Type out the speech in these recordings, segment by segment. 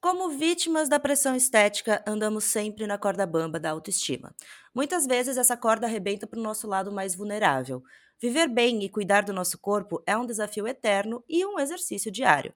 Como vítimas da pressão estética, andamos sempre na corda bamba da autoestima. Muitas vezes essa corda arrebenta para o nosso lado mais vulnerável. Viver bem e cuidar do nosso corpo é um desafio eterno e um exercício diário.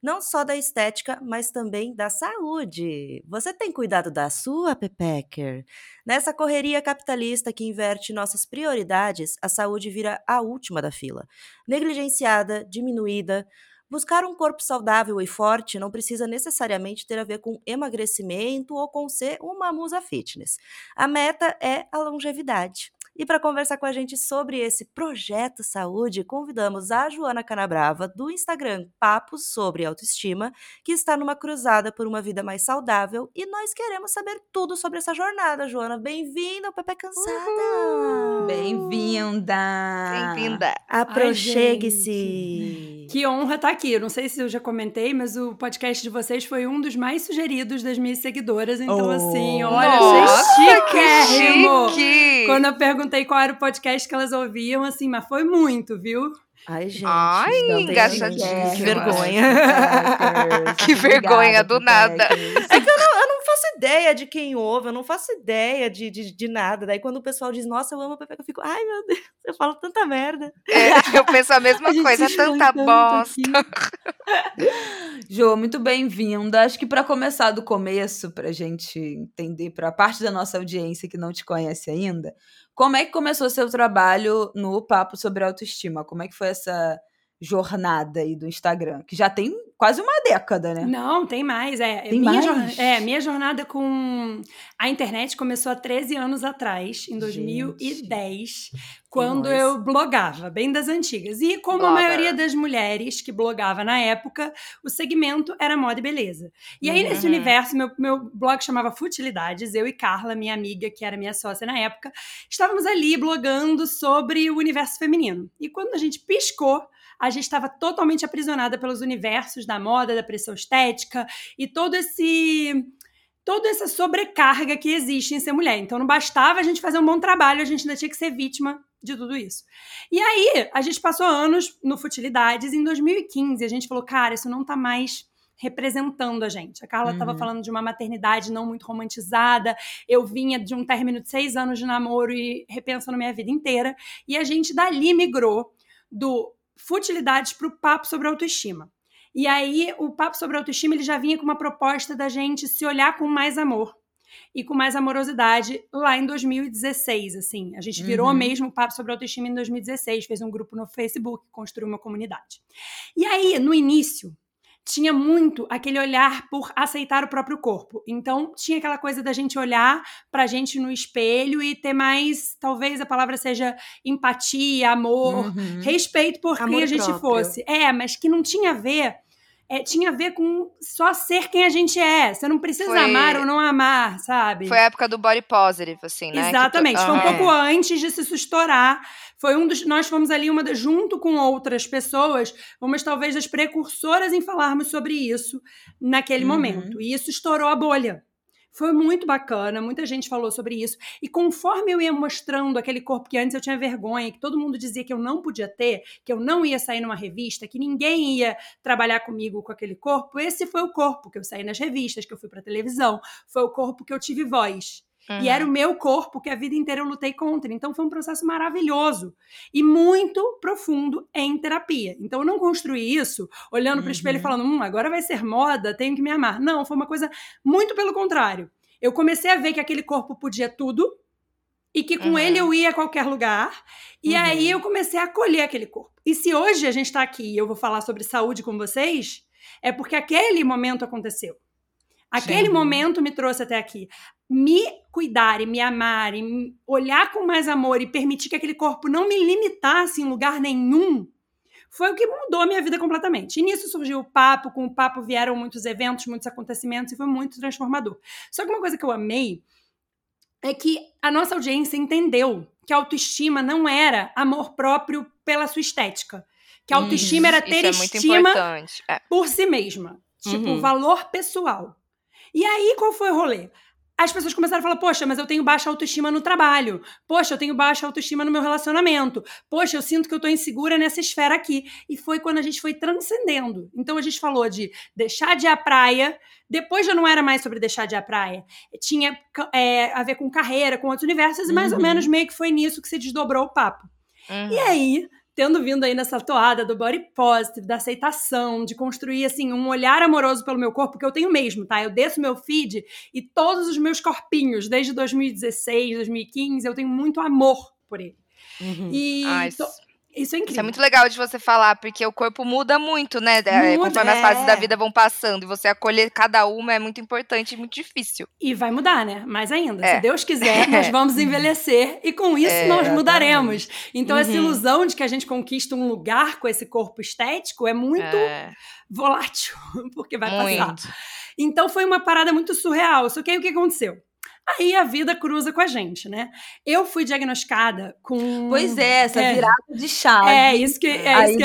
Não só da estética, mas também da saúde. Você tem cuidado da sua, Pepecker? Nessa correria capitalista que inverte nossas prioridades, a saúde vira a última da fila. Negligenciada, diminuída, Buscar um corpo saudável e forte não precisa necessariamente ter a ver com emagrecimento ou com ser uma musa fitness. A meta é a longevidade. E para conversar com a gente sobre esse projeto saúde, convidamos a Joana Canabrava, do Instagram Papos sobre Autoestima, que está numa cruzada por uma vida mais saudável e nós queremos saber tudo sobre essa jornada, Joana. Bem-vinda ao Pepe Cansada! Bem-vinda! Bem-vinda! Aproxegue-se! Que honra estar aqui. Eu não sei se eu já comentei, mas o podcast de vocês foi um dos mais sugeridos das minhas seguidoras. Então, Oh. assim, olha, Nossa, achei que chiquérrimo. chique! Quando eu perguntei qual era o podcast que elas ouviam, assim, mas foi muito, viu? Ai, gente. Ai. Que vergonha. Que vergonha, do nada. É que eu não, eu não faço ideia de quem ouve, eu não faço ideia de, de, de nada. Daí quando o pessoal diz, nossa, eu amo a Pepe, eu fico, ai meu Deus, eu falo tanta merda. É, eu penso a mesma A coisa, tanta bosta. Jo, muito bem-vinda. Acho que para começar do começo, para a gente entender, para a parte da nossa audiência que não te conhece ainda, como é que começou seu trabalho no Papo sobre Autoestima? Como é que foi essa jornada aí do Instagram? Que já tem quase uma década, né? Não, tem mais. É, Tem minha mais? é, minha jornada com a internet começou há 13 anos atrás, em 2010, quando nós. eu blogava, bem das antigas. E como a Blogger. maioria das mulheres que blogava na época, o segmento era moda e beleza. E aí, nesse Uhum. universo, meu, meu blog chamava Futilidades. Eu e Carla, minha amiga, que era minha sócia na época, estávamos ali blogando sobre o universo feminino. E quando a gente piscou, a gente estava totalmente aprisionada pelos universos da moda, da pressão estética e todo esse toda essa sobrecarga que existe em ser mulher. Então não bastava a gente fazer um bom trabalho, a gente ainda tinha que ser vítima de tudo isso. E aí, a gente passou anos no Futilidades, e em 2015 a gente falou, cara, isso não tá mais representando a gente. A Carla estava Uhum. falando de uma maternidade não muito romantizada, eu vinha de um término de seis anos de namoro e repensando minha vida inteira, e a gente dali migrou do futilidades para o papo sobre autoestima. E aí, o papo sobre autoestima ele já vinha com uma proposta da gente se olhar com mais amor e com mais amorosidade lá em 2016, assim. A gente virou Uhum. mesmo o papo sobre autoestima em 2016, fez um grupo no Facebook, construiu uma comunidade. E aí, no início, tinha muito aquele olhar por aceitar o próprio corpo. Então, tinha aquela coisa da gente olhar pra gente no espelho e ter mais, talvez a palavra seja empatia, amor, Uhum. respeito por quem a gente próprio. fosse. É, mas que não tinha a ver. É, tinha a ver com só ser quem a gente é. Você não precisa Foi- amar ou não amar, sabe? Foi a época do body positive, assim, né? Exatamente. Foi um pouco antes de se estourar. Foi um dos. Nós fomos ali uma junto com outras pessoas, umas talvez das precursoras em falarmos sobre isso naquele Uhum. momento. E isso estourou a bolha. Foi muito bacana, muita gente falou sobre isso. E conforme eu ia mostrando aquele corpo que antes eu tinha vergonha, que todo mundo dizia que eu não podia ter, que eu não ia sair numa revista, que ninguém ia trabalhar comigo com aquele corpo, esse foi o corpo que eu saí nas revistas, que eu fui pra televisão, foi o corpo que eu tive voz. E era o meu corpo que a vida inteira eu lutei contra. Então foi um processo maravilhoso e muito profundo em terapia. Então eu não construí isso olhando para o espelho e Uhum. falando, hum, agora vai ser moda, tenho que me amar. Não, foi uma coisa muito pelo contrário. Eu comecei a ver que aquele corpo podia tudo e que com Uhum. ele eu ia a qualquer lugar. E Uhum. aí eu comecei a acolher aquele corpo. E se hoje a gente está aqui e eu vou falar sobre saúde com vocês, é porque aquele momento aconteceu. Aquele Sim. momento me trouxe até aqui. Me cuidar e me amar e olhar com mais amor e permitir que aquele corpo não me limitasse em lugar nenhum foi o que mudou a minha vida completamente. E nisso surgiu o papo, com o papo vieram muitos eventos, muitos acontecimentos e foi muito transformador. Só que uma coisa que eu amei é que a nossa audiência entendeu que a autoestima não era amor próprio pela sua estética. Que a Uhum. autoestima era ter Isso é estima. É. por si mesma. Tipo, Uhum. valor pessoal. E aí, qual foi o rolê? As pessoas começaram a falar: Poxa, mas eu tenho baixa autoestima no trabalho. Poxa, eu tenho baixa autoestima no meu relacionamento. Poxa, eu sinto que eu tô insegura nessa esfera aqui. E foi quando a gente foi transcendendo. Então a gente falou de deixar de ir à praia. Depois já não era mais sobre deixar de ir à praia. Tinha é, a ver com carreira, com outros universos, e mais ou Uhum. menos meio que foi nisso que se desdobrou o papo. Uhum. E aí, tendo vindo aí nessa toada do body positive, da aceitação, de construir assim um olhar amoroso pelo meu corpo, que eu tenho mesmo, tá? Eu desço meu feed e todos os meus corpinhos, desde 2016, 2015, eu tenho muito amor por ele. Uhum. E Ah, to- isso, é incrível. isso é muito legal de você falar, porque o corpo muda muito, né? É, Muda, conforme as fases da é. vida vão passando. E você acolher cada uma é muito importante e muito difícil. E vai mudar, né? Mais ainda. É. Se Deus quiser, nós vamos envelhecer e com isso É, nós exatamente. mudaremos. Então, essa Uhum. ilusão de que a gente conquista um lugar com esse corpo estético é muito É, volátil, porque vai passar. muito. Então foi uma parada muito surreal. Só que aí o que aconteceu? Aí a vida cruza com a gente, né? Eu fui diagnosticada com. Pois é, essa É. virada de chave. É, isso que é. aí Isso que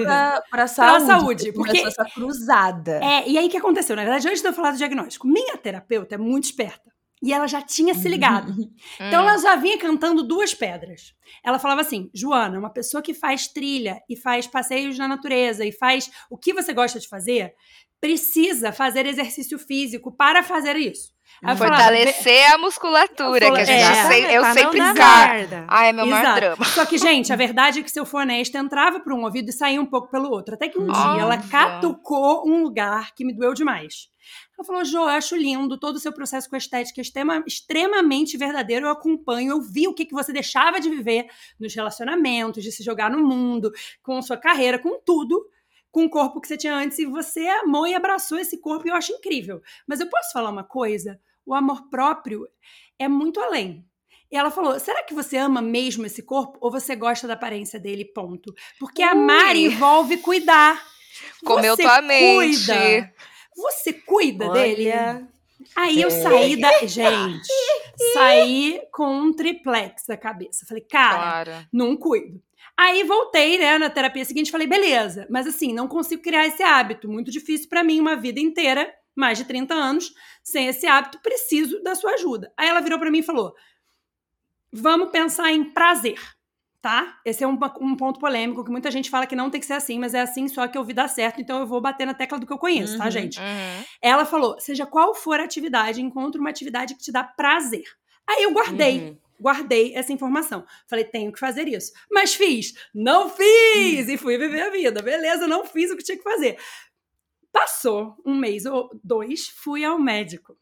é... pra, pra saúde. saúde, porque porque- essa cruzada. É, e aí o que aconteceu? Na verdade, antes de eu falar do diagnóstico, minha terapeuta é muito esperta. E ela já tinha se ligado. Então Hum. ela já vinha cantando duas pedras. Ela falava assim: Joana, uma pessoa que faz trilha e faz passeios na natureza e faz o que você gosta de fazer, precisa fazer exercício físico para fazer isso. Falava, Fortalecer a musculatura, que a gente É. sei- eu não sempre merda. Ah, é meu maior Exato. drama. Só que, gente, a verdade é que, se eu for honesta, entrava por um ouvido e saía um pouco pelo outro. Até que um dia ela Nossa. catucou um lugar que me doeu demais. Ela falou: Jo, eu acho lindo todo o seu processo com a estética, é extrema- extremamente verdadeiro. Eu acompanho, eu vi o que, que você deixava de viver nos relacionamentos, de se jogar no mundo, com sua carreira, com tudo, com o corpo que você tinha antes. E você amou e abraçou esse corpo e eu acho incrível. Mas eu posso falar uma coisa? O amor próprio é muito além. E ela falou: será que você ama mesmo esse corpo ou você gosta da aparência dele? Ponto. Porque amar Ui. envolve cuidar. Comeu Você tua mente. Cuida. Você cuida dele? Olha, Aí eu saí da. Gente, saí com um triplex da cabeça. Falei, cara, Claro. não cuido. Aí voltei, né, na terapia seguinte, falei, beleza, mas assim, não consigo criar esse hábito. Muito difícil pra mim, uma vida inteira, mais de 30 anos, sem esse hábito, preciso da sua ajuda. Aí ela virou pra mim e falou: vamos pensar em prazer, tá? Esse é um, um ponto polêmico que muita gente fala que não tem que ser assim, mas é assim só que eu vi dar certo, então eu vou bater na tecla do que eu conheço, tá, Uhum. gente? Uhum. Ela falou: seja qual for a atividade, encontre uma atividade que te dá prazer. Aí eu guardei. Uhum. Guardei essa informação. Falei, tenho que fazer isso. Mas fiz. Não fiz! E fui viver a vida. Beleza, não fiz o que tinha que fazer. Passou um mês ou dois, fui ao médico.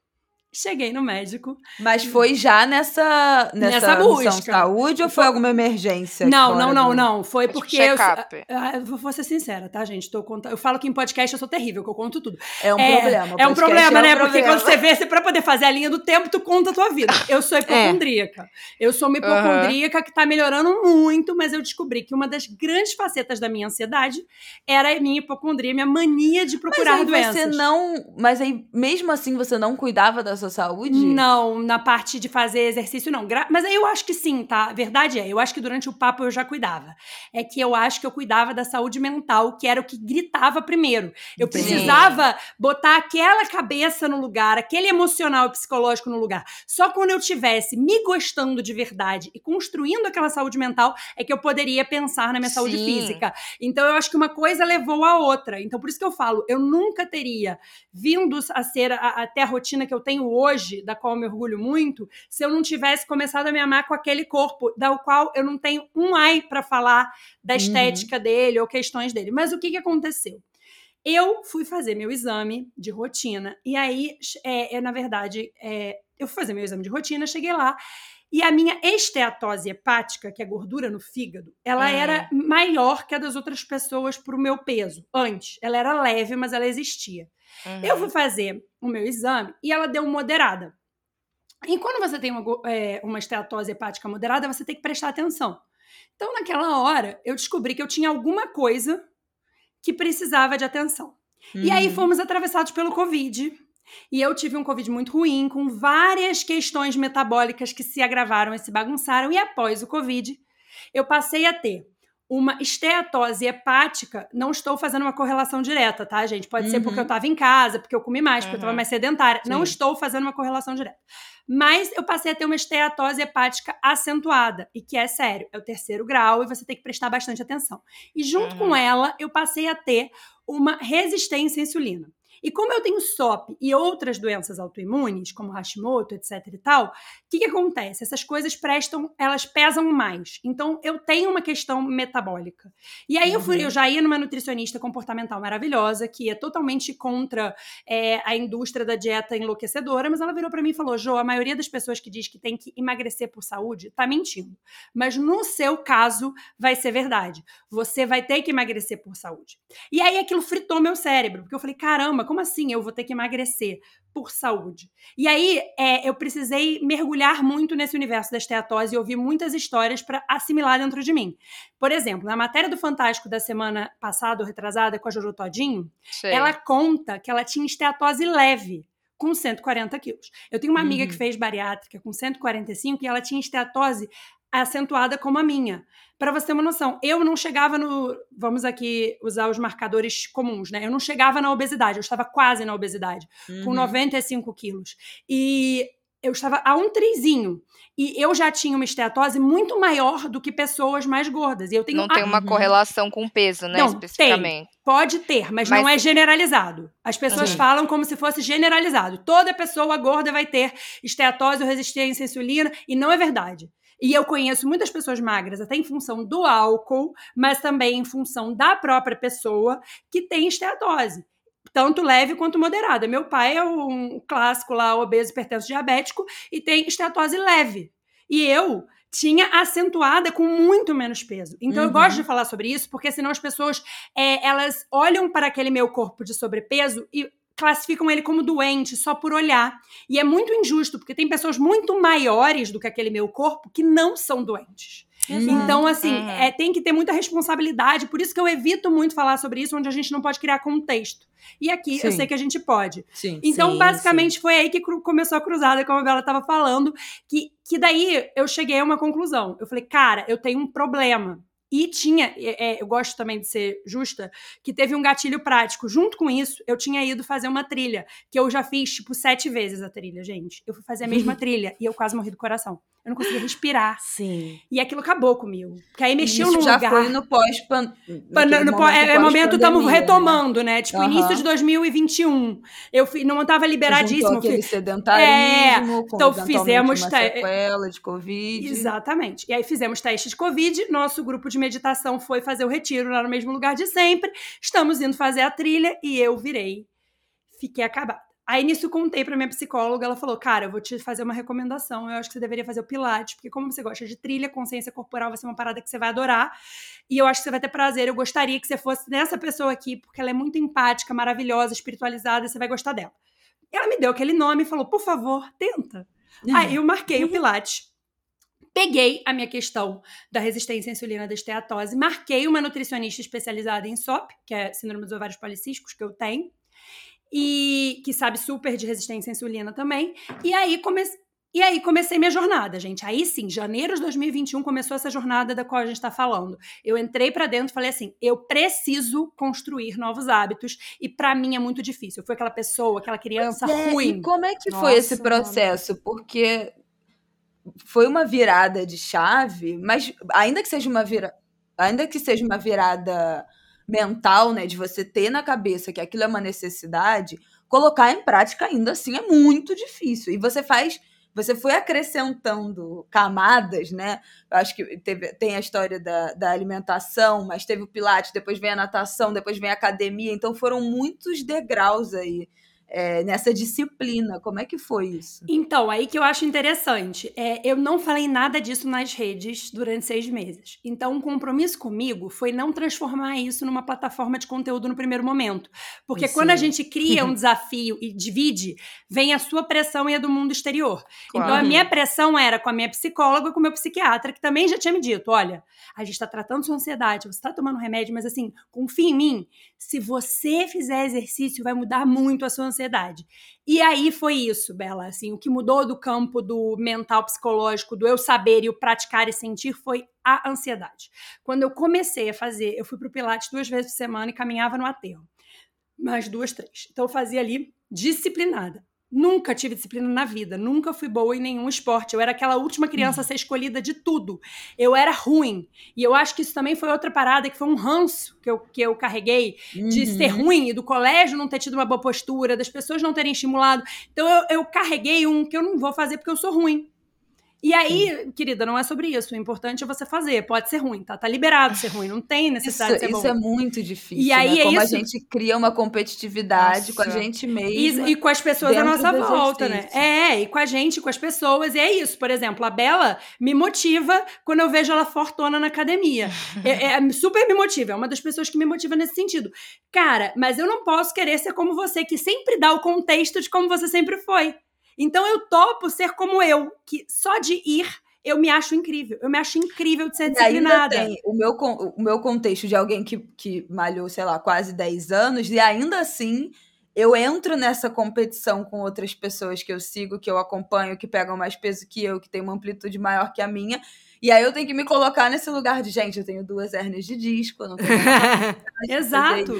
Cheguei no médico. Mas foi já nessa, nessa, Nessa missão busca. saúde ou foi alguma emergência? Não, não, não, do- não. Foi porque. Eu, check-up. Ah, eu vou ser sincera, tá, gente? Tô contando, eu falo que em podcast eu sou terrível, que eu conto tudo. É um é, problema. É um problema, é né? um Porque problema. quando você vê, você, pra poder fazer a linha do tempo, tu conta a tua vida. Eu sou hipocondríaca. Eu sou uma hipocondríaca que tá melhorando muito, mas eu descobri que uma das grandes facetas da minha ansiedade era a minha hipocondria, minha mania de Mas procurar aí doenças. você não. Mas aí, mesmo assim, você não cuidava da sua saúde? Não, na parte de fazer exercício, não. Mas eu acho que sim, tá? A verdade é, eu acho que durante o papo eu já cuidava. É que eu acho que eu cuidava da saúde mental, que era o que gritava primeiro. Eu Entendi. precisava botar aquela cabeça no lugar, aquele emocional e psicológico no lugar. Só quando eu tivesse me gostando de verdade e construindo aquela saúde mental é que eu poderia pensar na minha saúde Sim. física. Então eu acho que uma coisa levou a outra. Então por isso que eu falo, eu nunca teria vindo a ser a- até a rotina que eu tenho hoje, da qual eu me orgulho muito, se eu não tivesse começado a me amar com aquele corpo, da qual eu não tenho um ai para falar da estética uhum. dele ou questões dele. Mas o que, que aconteceu? Eu fui fazer meu exame de rotina, e aí, é, eu, na verdade, é, eu fui fazer meu exame de rotina, cheguei lá, e a minha esteatose hepática, que é gordura no fígado, ela hum. era maior que a das outras pessoas para o meu peso. Antes, ela era leve, mas ela existia. Uhum. Eu fui fazer o meu exame e ela deu moderada. E quando você tem uma, é, uma esteatose hepática moderada, você tem que prestar atenção. Então, naquela hora, eu descobri que eu tinha alguma coisa que precisava de atenção. Uhum. E aí uhum. fomos atravessados pelo Covid. E eu tive um Covid muito ruim, com várias questões metabólicas que se agravaram e se bagunçaram. E após o Covid, eu passei a ter uma esteatose hepática, não estou fazendo uma correlação direta, tá, gente? Pode uhum. ser porque eu estava uhum. em casa, porque eu comi mais, porque uhum. eu estava mais sedentária. Sim. Não estou fazendo uma correlação direta. Mas eu passei a ter uma esteatose hepática acentuada, e que é sério, é o terceiro grau e você tem que prestar bastante atenção. E junto uhum. com ela, eu passei a ter uma resistência à insulina. E como eu tenho SOP e outras doenças autoimunes, como Hashimoto, etc e tal, o que, que acontece? Essas coisas prestam, elas pesam mais. Então, eu tenho uma questão metabólica. E aí, uhum. eu, fui, uhum. eu já ia numa nutricionista comportamental maravilhosa, que é totalmente contra é, a indústria da dieta enlouquecedora, mas ela virou para mim e falou: Jo, a maioria das pessoas que diz que tem que emagrecer por saúde tá mentindo. Mas no seu caso, vai ser verdade. Você vai ter que emagrecer por saúde. E aí, aquilo fritou meu cérebro, porque eu falei: caramba, como assim eu vou ter que emagrecer por saúde? E aí é, eu precisei mergulhar muito nesse universo da esteatose e ouvir muitas histórias para assimilar dentro de mim. Por exemplo, na matéria do Fantástico da semana passada, ou retrasada, com a Jojo Todinho, ela conta que ela tinha esteatose leve com 140 quilos. Eu tenho uma uhum. amiga que uhum. fez bariátrica com 145 e ela tinha esteatose acentuada como a minha. Para você ter uma noção, eu não chegava no. Vamos aqui usar os marcadores comuns, né? Eu não chegava na obesidade, eu estava quase na obesidade, uhum. com 95 quilos. E eu estava a um trizinho. E eu já tinha uma esteatose muito maior do que pessoas mais gordas. E eu tenho não tem uma uhum. correlação com peso, né? Não, especificamente. Tem. Pode ter, mas, mas, não é generalizado. As pessoas uhum. falam como se fosse generalizado. Toda pessoa gorda vai ter esteatose ou resistência à insulina, e não é verdade. E eu conheço muitas pessoas magras, até em função do álcool, mas também em função da própria pessoa que tem esteatose tanto leve quanto moderada. Meu pai é um clássico lá, obeso, hipertenso, diabético, e tem esteatose leve. E eu tinha acentuada com muito menos peso. Então uhum. eu gosto de falar sobre isso, porque senão as pessoas é, elas olham para aquele meu corpo de sobrepeso e classificam ele como doente só por olhar. E é muito injusto, porque tem pessoas muito maiores do que aquele meu corpo que não são doentes. Uhum. Então, assim, uhum. é, tem que ter muita responsabilidade. Por isso que eu evito muito falar sobre isso, onde a gente não pode criar contexto. E aqui sim. eu sei que a gente pode. Sim. Então, sim, basicamente, foi aí que começou a cruzada, como a Bela estava falando, que, que daí eu cheguei a uma conclusão. Eu falei, cara, eu tenho um problema. E tinha, é, eu gosto também de ser justa, que teve um gatilho prático. Junto com isso, eu tinha ido fazer uma trilha, que eu já fiz, tipo, sete vezes a trilha, gente. Eu fui fazer a mesma trilha e eu quase morri do coração. Eu não conseguia respirar. Sim. E aquilo acabou comigo. Porque aí mexeu Isso no já lugar. foi no pós pan... no, pós, é, é momento estamos né? retomando, né? Tipo, uhum. início de 2021. Eu fui, não estava liberadíssimo. Aquele sedentarismo, é, então fizemos uma sequela de covid. Exatamente. E aí fizemos testes de covid. Nosso grupo de meditação foi fazer o retiro lá no mesmo lugar de sempre. Estamos indo fazer a trilha e eu virei. Fiquei acabada. Aí nisso contei pra minha psicóloga, ela falou: Cara, eu vou te fazer uma recomendação. Eu acho que você deveria fazer o Pilates, porque como você gosta de trilha, consciência corporal vai ser uma parada que você vai adorar. E eu acho que você vai ter prazer. Eu gostaria que você fosse nessa pessoa aqui, porque ela é muito empática, maravilhosa, espiritualizada, você vai gostar dela. Ela me deu aquele nome e falou: Por favor, tenta. Uhum. Aí eu marquei o Pilates. Peguei a minha questão da resistência à insulina da esteatose, marquei uma nutricionista especializada em SOP, que é síndrome dos ovários policísticos, que eu tenho, e que sabe super de resistência à insulina também. E aí comecei. E aí comecei minha jornada, gente. Aí sim, janeiro de 2021 começou essa jornada da qual a gente está falando. Eu entrei para dentro e falei assim: eu preciso construir novos hábitos e para mim é muito difícil. Eu fui aquela pessoa, aquela criança é, ruim. E como é que Nossa, foi esse processo? Mano. Porque foi uma virada de chave, mas ainda que seja uma vira... ainda que seja uma virada mental, né, de você ter na cabeça que aquilo é uma necessidade, colocar em prática ainda assim é muito difícil. E você faz você foi acrescentando camadas, né? Eu acho que teve, tem a história da, da alimentação, mas teve o Pilates, depois vem a natação, depois vem a academia, então foram muitos degraus aí é, nessa disciplina. Como é que foi isso? Então, aí que eu acho interessante. É, eu não falei nada disso nas redes durante seis meses. Então, um compromisso comigo foi não transformar isso numa plataforma de conteúdo no primeiro momento. Porque Sim. quando a gente cria um desafio e divide, vem a sua pressão e a do mundo exterior. Claro. Então, a minha pressão era com a minha psicóloga e com o meu psiquiatra, que também já tinha me dito: olha, a gente está tratando sua ansiedade, você está tomando remédio, mas assim, confia em mim. Se você fizer exercício, vai mudar muito a sua ansiedade ansiedade. E aí foi isso, Bela. Assim, o que mudou do campo do mental psicológico, do eu saber e o praticar e sentir foi a ansiedade. Quando eu comecei a fazer, eu fui para o Pilates duas vezes por semana e caminhava no aterro. Mais duas, três. Então eu fazia ali disciplinada. Nunca tive disciplina na vida, nunca fui boa em nenhum esporte. Eu era aquela última criança a ser escolhida de tudo. Eu era ruim. E eu acho que isso também foi outra parada, que foi um ranço que eu, que eu carreguei de uhum. ser ruim e do colégio não ter tido uma boa postura, das pessoas não terem estimulado. Então eu, eu carreguei um que eu não vou fazer porque eu sou ruim. E aí, Sim. querida, não é sobre isso. O importante é você fazer. Pode ser ruim, tá? Tá liberado ser ruim. Não tem necessidade isso, de ser Isso é muito difícil. E aí né? é Como isso... a gente cria uma competitividade nossa. com a gente mesmo. E, e, com as pessoas à nossa volta, né? É, e com a gente, com as pessoas. E é isso. Por exemplo, a Bela me motiva quando eu vejo ela fortona na academia. é, é, super me motiva. É uma das pessoas que me motiva nesse sentido. Cara, mas eu não posso querer ser como você, que sempre dá o contexto de como você sempre foi. Então eu topo ser como eu, que só de ir eu me acho incrível. Eu me acho incrível de ser disciplinada. Ainda tem o meu, o meu contexto de alguém que, que malhou, sei lá, quase 10 anos, e ainda assim eu entro nessa competição com outras pessoas que eu sigo, que eu acompanho, que pegam mais peso que eu, que tem uma amplitude maior que a minha. E aí eu tenho que me colocar nesse lugar de, gente, eu tenho duas hernias de disco, eu não tenho Exato.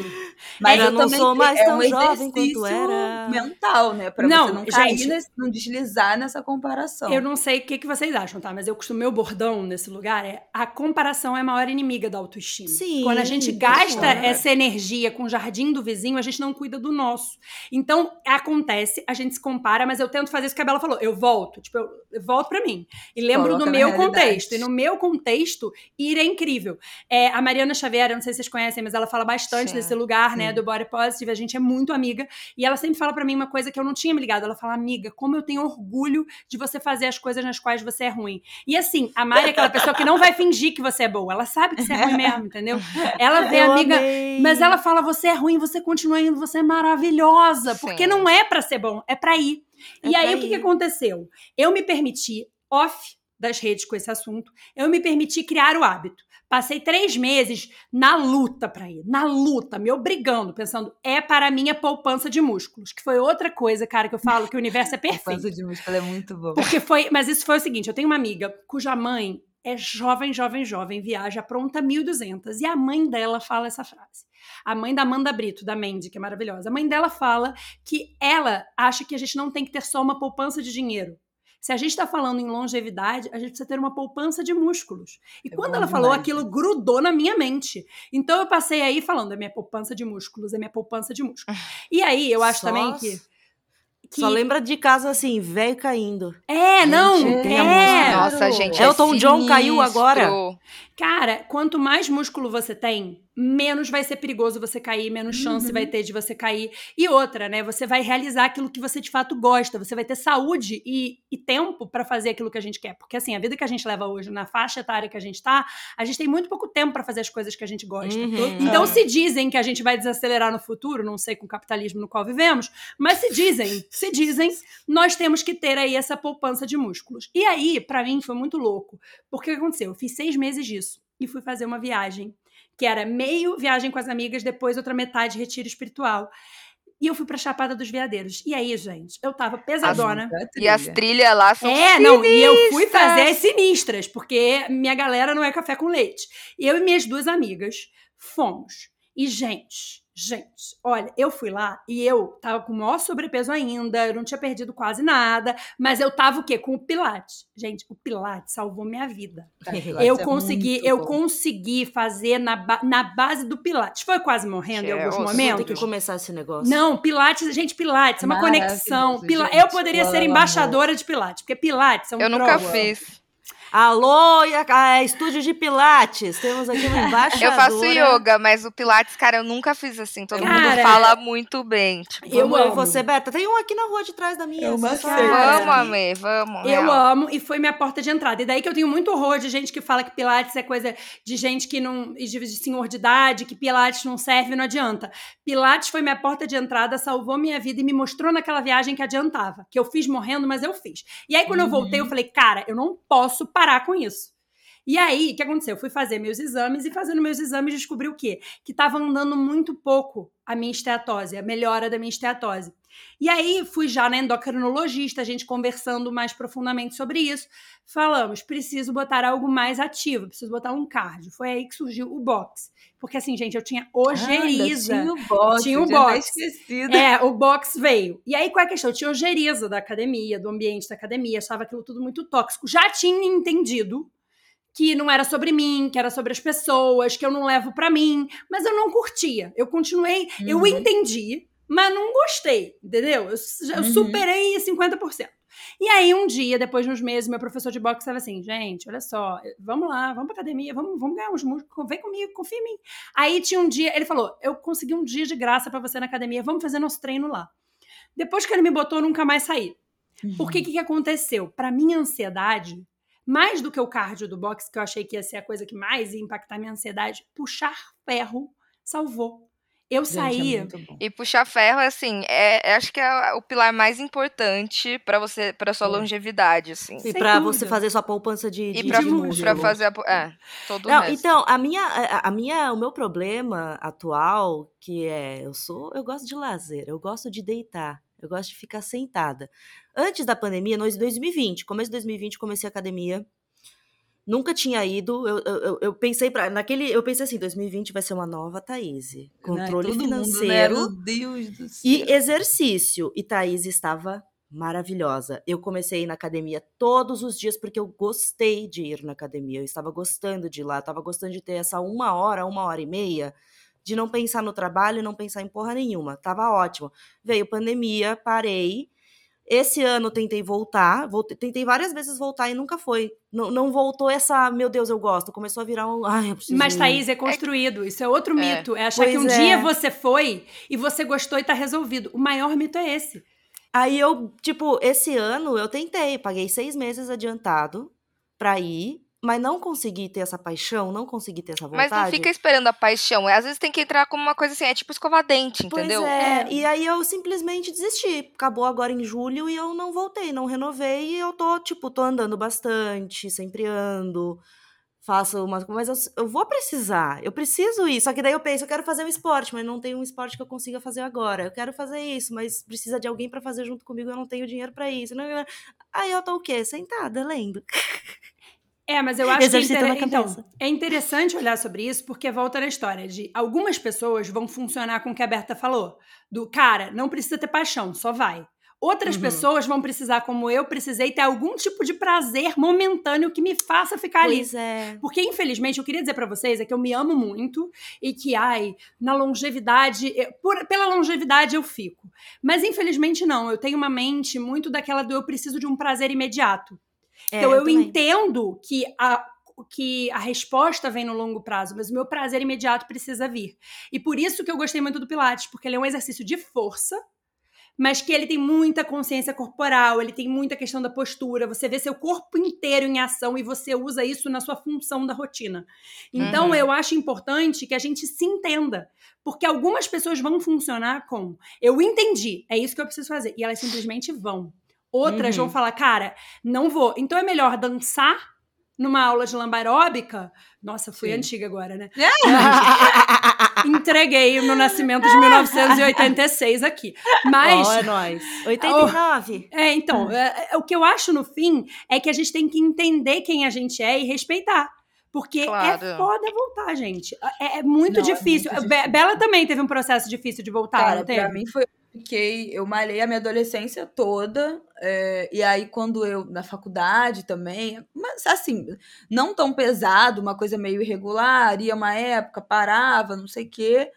Mas eu, eu não sou mais é tão um jovem quanto era. mental, né? Pra não, você não cair, gente, nesse, não deslizar nessa comparação. Eu não sei o que, que vocês acham, tá? Mas eu costumo, meu bordão nesse lugar é a comparação é a maior inimiga da autoestima. Sim. Quando a gente gasta essa energia com o jardim do vizinho, a gente não cuida do nosso. Então, acontece, a gente se compara, mas eu tento fazer isso que a Bela falou. Eu volto, tipo, eu, eu volto para mim. E lembro Coloca do meu contexto contexto. E no meu contexto, ir é incrível. É, a Mariana Xavier, eu não sei se vocês conhecem, mas ela fala bastante Sim. desse lugar, né, do body positive. A gente é muito amiga. E ela sempre fala para mim uma coisa que eu não tinha me ligado. Ela fala, amiga, como eu tenho orgulho de você fazer as coisas nas quais você é ruim. E assim, a Mari é aquela pessoa que não vai fingir que você é boa. Ela sabe que você é ruim mesmo, entendeu? Ela vê a amiga, amei. mas ela fala, você é ruim, você continua indo, você é maravilhosa. Sim. Porque não é para ser bom, é para ir. É e aí, o que, que aconteceu? Eu me permiti, off das redes com esse assunto, eu me permiti criar o hábito. Passei três meses na luta para ir, na luta, me obrigando, pensando, é para a minha poupança de músculos, que foi outra coisa, cara, que eu falo que o universo é perfeito. poupança de músculos é muito bom. Porque foi, mas isso foi o seguinte, eu tenho uma amiga cuja mãe é jovem, jovem, jovem, viaja pronta 1200 e a mãe dela fala essa frase. A mãe da Amanda Brito, da Mandy, que é maravilhosa. A mãe dela fala que ela acha que a gente não tem que ter só uma poupança de dinheiro. Se a gente está falando em longevidade, a gente precisa ter uma poupança de músculos. E é quando ela demais, falou, aquilo grudou na minha mente. Então eu passei aí falando, é minha poupança de músculos, é minha poupança de músculos. E aí eu acho Só também que. Que... Só lembra de casa assim, velho caindo. É, não, gente, é. Nossa, gente, Elton é John caiu agora. Cara, quanto mais músculo você tem, menos vai ser perigoso você cair, menos chance uhum. vai ter de você cair. E outra, né? Você vai realizar aquilo que você de fato gosta, você vai ter saúde e, e tempo para fazer aquilo que a gente quer. Porque assim, a vida que a gente leva hoje, na faixa etária que a gente tá, a gente tem muito pouco tempo para fazer as coisas que a gente gosta. Uhum. Então, se dizem que a gente vai desacelerar no futuro, não sei com o capitalismo no qual vivemos, mas se dizem, se dizem, nós temos que ter aí essa poupança de músculos. E aí, para mim, foi muito louco. Porque o que aconteceu? Eu fiz seis meses disso e fui fazer uma viagem que era meio viagem com as amigas, depois outra metade retiro espiritual. E eu fui pra Chapada dos Veadeiros. E aí, gente, eu tava pesadona. As, e as trilhas lá são É, sinistras. não, e eu fui fazer as sinistras, porque minha galera não é café com leite. Eu e minhas duas amigas fomos. E, gente, Gente, olha, eu fui lá e eu tava com o maior sobrepeso ainda, eu não tinha perdido quase nada, mas eu tava o quê? Com o Pilates. Gente, o Pilates salvou minha vida. eu é consegui, eu bom. consegui fazer na, ba- na base do Pilates. Foi quase morrendo em é alguns osso. Tem que momentos. começar esse negócio. Não, Pilates, gente, Pilates é uma conexão. Pila- gente. eu poderia ser embaixadora de Pilates, porque Pilates é um Eu nunca troço. fiz. Alô, e estúdio de Pilates. Temos aqui uma embaixadora. Eu faço yoga, mas o Pilates, cara, eu nunca fiz assim. Todo Cara, mundo fala muito bem. Tipo, Eu Vamos, eu amo. você, Beta. Tem um aqui na rua de trás da minha. É seita. Cara, vamos, amei, vamos. Eu real. amo e foi minha porta de entrada. E daí que eu tenho muito horror de gente que fala que Pilates é coisa de gente que não. de de senhor de idade, que Pilates não serve, não adianta. Pilates foi minha porta de entrada, salvou minha vida e me mostrou naquela viagem que adiantava. Que eu fiz morrendo, mas eu fiz. E aí, quando eu voltei, eu falei, cara, eu não posso parar com isso. E aí, o que aconteceu? Eu fui fazer meus exames e fazendo meus exames descobri o quê? Que estava andando muito pouco a minha esteatose, a melhora da minha esteatose. E aí fui já na endocrinologista, a gente conversando mais profundamente sobre isso. Falamos, preciso botar algo mais ativo, preciso botar um cardio. Foi aí que surgiu o box. Porque assim, gente, eu tinha ojeriza. Ah, tinha o box. Tinha o box. esquecido. É, o box veio. E aí, qual é a questão? Eu tinha ojeriza da academia, do ambiente da academia, achava aquilo tudo muito tóxico. Já tinha entendido que não era sobre mim, que era sobre as pessoas, que eu não levo pra mim, mas eu não curtia. Eu continuei, eu Uhum. entendi, mas não gostei, entendeu? Eu, eu Uhum. superei 50%. E aí, um dia, depois de uns meses, meu professor de boxe estava assim: gente, olha só, vamos lá, vamos pra academia, vamos, vamos ganhar uns músculos, vem comigo, confia em mim. Aí tinha um dia, ele falou: eu consegui um dia de graça pra você na academia, vamos fazer nosso treino lá. Depois que ele me botou, eu nunca mais saí. Porque o que, que aconteceu? Pra minha ansiedade, mais do que o cardio do boxe, que eu achei que ia ser a coisa que mais ia impactar minha ansiedade, puxar ferro salvou. Eu Gente, saí. é muito bom. E puxar ferro, assim, é, é- acho que é o pilar mais importante pra você, para sua É. longevidade, assim. E dúvida. você fazer sua poupança de, de, E pra, de músculo. pra fazer a, é, todo o Não, resto. então, a minha, a, a minha, o meu problema atual, que é, eu sou, eu gosto de lazer, eu gosto de deitar, eu gosto de ficar sentada. Antes da pandemia, no 2020, começo de 2020, comecei a academia. Nunca tinha ido. Eu, eu, eu- pensei para naquele, eu pensei assim, 2020 vai ser uma nova Thaís. Ai, Controle todo mundo, né? financeiro Meu Deus do céu. e exercício. E Thaís estava maravilhosa. Eu comecei a ir na academia todos os dias porque eu gostei de ir na academia. Eu estava gostando de ir lá, eu estava gostando de ter essa uma hora, uma hora e meia, de não pensar no trabalho e não pensar em porra nenhuma. Tava ótimo. Veio pandemia, parei. Esse ano tentei voltar, voltei- tentei várias vezes voltar e nunca foi. Não, não voltou essa, meu Deus, eu gosto. Começou a virar um. Ai, eu preciso Mas, ir. Thaís, é construído. Isso é outro É. mito. É achar que Pois um é. dia você foi e você gostou e tá resolvido. O maior mito é esse. Aí eu, tipo, esse ano eu tentei, paguei seis meses adiantado pra ir, mas não consegui ter essa paixão, não consegui ter essa vontade. Mas não fica esperando a paixão. é, Às vezes tem que entrar como uma coisa assim, é tipo escovar dente, Pois entendeu? é, É. e aí eu simplesmente desisti. Acabou agora em julho e eu não voltei, não renovei e eu tô, tipo, tô andando bastante, sempre ando, faço umas mas eu, eu vou precisar, eu preciso ir. Só que daí eu penso, eu quero fazer um esporte, mas não tem um esporte que eu consiga fazer agora. Eu quero fazer isso, mas precisa de alguém pra fazer junto comigo, eu não tenho dinheiro pra isso. Não- Aí eu tô o quê? Sentada, lendo. É, mas eu acho que é, inter- então, é interessante olhar sobre isso, porque volta na história de algumas pessoas vão funcionar com o que a Berta falou. Do cara, não precisa ter paixão, só vai. Outras Uhum. pessoas vão precisar, como eu precisei, ter algum tipo de prazer momentâneo que me faça ficar ali. Pois é. Porque, infelizmente, eu queria dizer pra vocês é que eu me amo muito e que, ai, na longevidade, eu- por- pela longevidade eu fico. Mas, infelizmente, não. Eu tenho uma mente muito daquela do eu preciso de um prazer imediato. É, Então, eu também. entendo que a, que a resposta vem no longo prazo, mas o meu prazer imediato precisa vir. E por isso que eu gostei muito do Pilates, porque ele é um exercício de força, mas que ele tem muita consciência corporal, ele tem muita questão da postura, você vê seu corpo inteiro em ação e você usa isso na sua função da rotina. Então, Uhum. eu acho importante que a gente se entenda, porque algumas pessoas vão funcionar com eu entendi, é isso que eu preciso fazer, e elas simplesmente vão. Outras Uhum. vão falar, cara, não vou. Então é melhor dançar numa aula de lamba aeróbica. Nossa, fui Sim. antiga agora, né? Entreguei o meu nascimento de 1986 aqui. Mas. Ó, é nóis. 89. É, então, é, é, o que eu acho no fim é que a gente tem que entender quem a gente é e respeitar. Porque Claro. é foda voltar, gente. É, é muito Não, é difícil. muito Be- Bela também teve um processo difícil de voltar, Cara, não teve? pra mim foi. Fiquei, eu malhei a minha adolescência toda, é, e aí quando eu, na faculdade também, mas assim, não tão pesado, uma coisa meio irregular, ia uma época, parava, não sei o quê,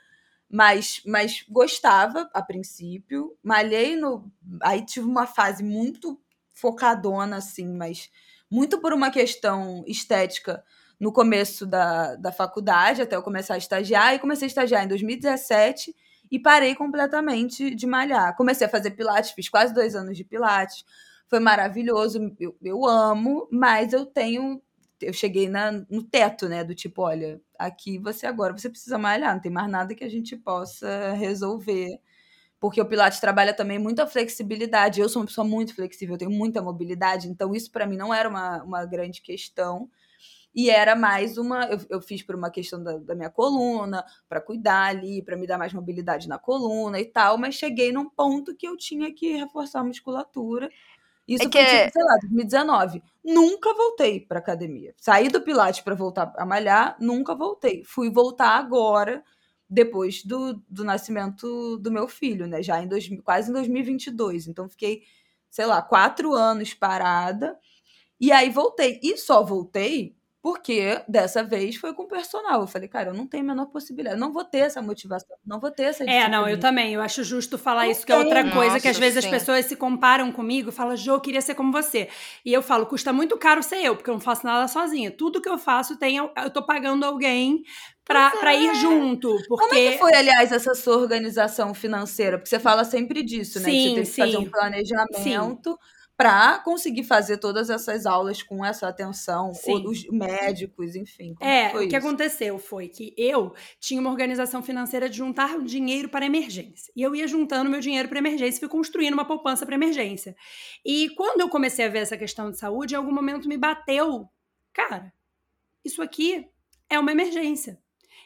mas, mas gostava a princípio, malhei no, aí tive uma fase muito focadona, assim, mas muito por uma questão estética no começo da, da faculdade, até eu começar a estagiar, e comecei a estagiar em 2017, e parei completamente de malhar. Comecei a fazer pilates, fiz quase dois anos de pilates. Foi maravilhoso, eu, eu amo, mas eu tenho. Eu cheguei na, no teto, né? Do tipo, olha, aqui você agora você precisa malhar, não tem mais nada que a gente possa resolver. Porque o Pilates trabalha também muita flexibilidade. Eu sou uma pessoa muito flexível, eu tenho muita mobilidade, então isso para mim não era uma, uma grande questão. E era mais uma. Eu, eu fiz por uma questão da, da minha coluna, para cuidar ali, para me dar mais mobilidade na coluna e tal, mas cheguei num ponto que eu tinha que reforçar a musculatura. Isso É foi, que- tipo, sei lá, 2019. Nunca voltei pra academia. Saí do Pilates para voltar a malhar, nunca voltei. Fui voltar agora, depois do, do nascimento do meu filho, né? Já em dois, quase em 2022. Então fiquei, sei lá, quatro anos parada. E aí voltei. E só voltei porque dessa vez foi com o personal. Eu falei, cara, eu não tenho a menor possibilidade. Eu não vou ter essa motivação, não vou ter essa É, não, eu também. Eu acho justo falar Não isso, que é outra coisa que às Nossa, vezes as sim. pessoas se comparam comigo e falam, Jô, eu queria ser como você. E eu falo, custa muito caro ser eu, porque eu não faço nada sozinha. Tudo que eu faço tem, eu tô pagando alguém pra, é. ir junto. Porque Como é que foi, aliás, essa sua organização financeira? Porque você fala sempre disso, né? que Sim, você teve que fazer sim. um planejamento para conseguir fazer todas essas aulas com essa atenção, Sim. ou médicos, enfim. É, o que isso? aconteceu foi que eu tinha uma organização financeira de juntar dinheiro para emergência. E eu ia juntando meu dinheiro para emergência e fui construindo uma poupança para emergência. E quando eu comecei a ver essa questão de saúde, em algum momento me bateu, cara, isso aqui é uma emergência.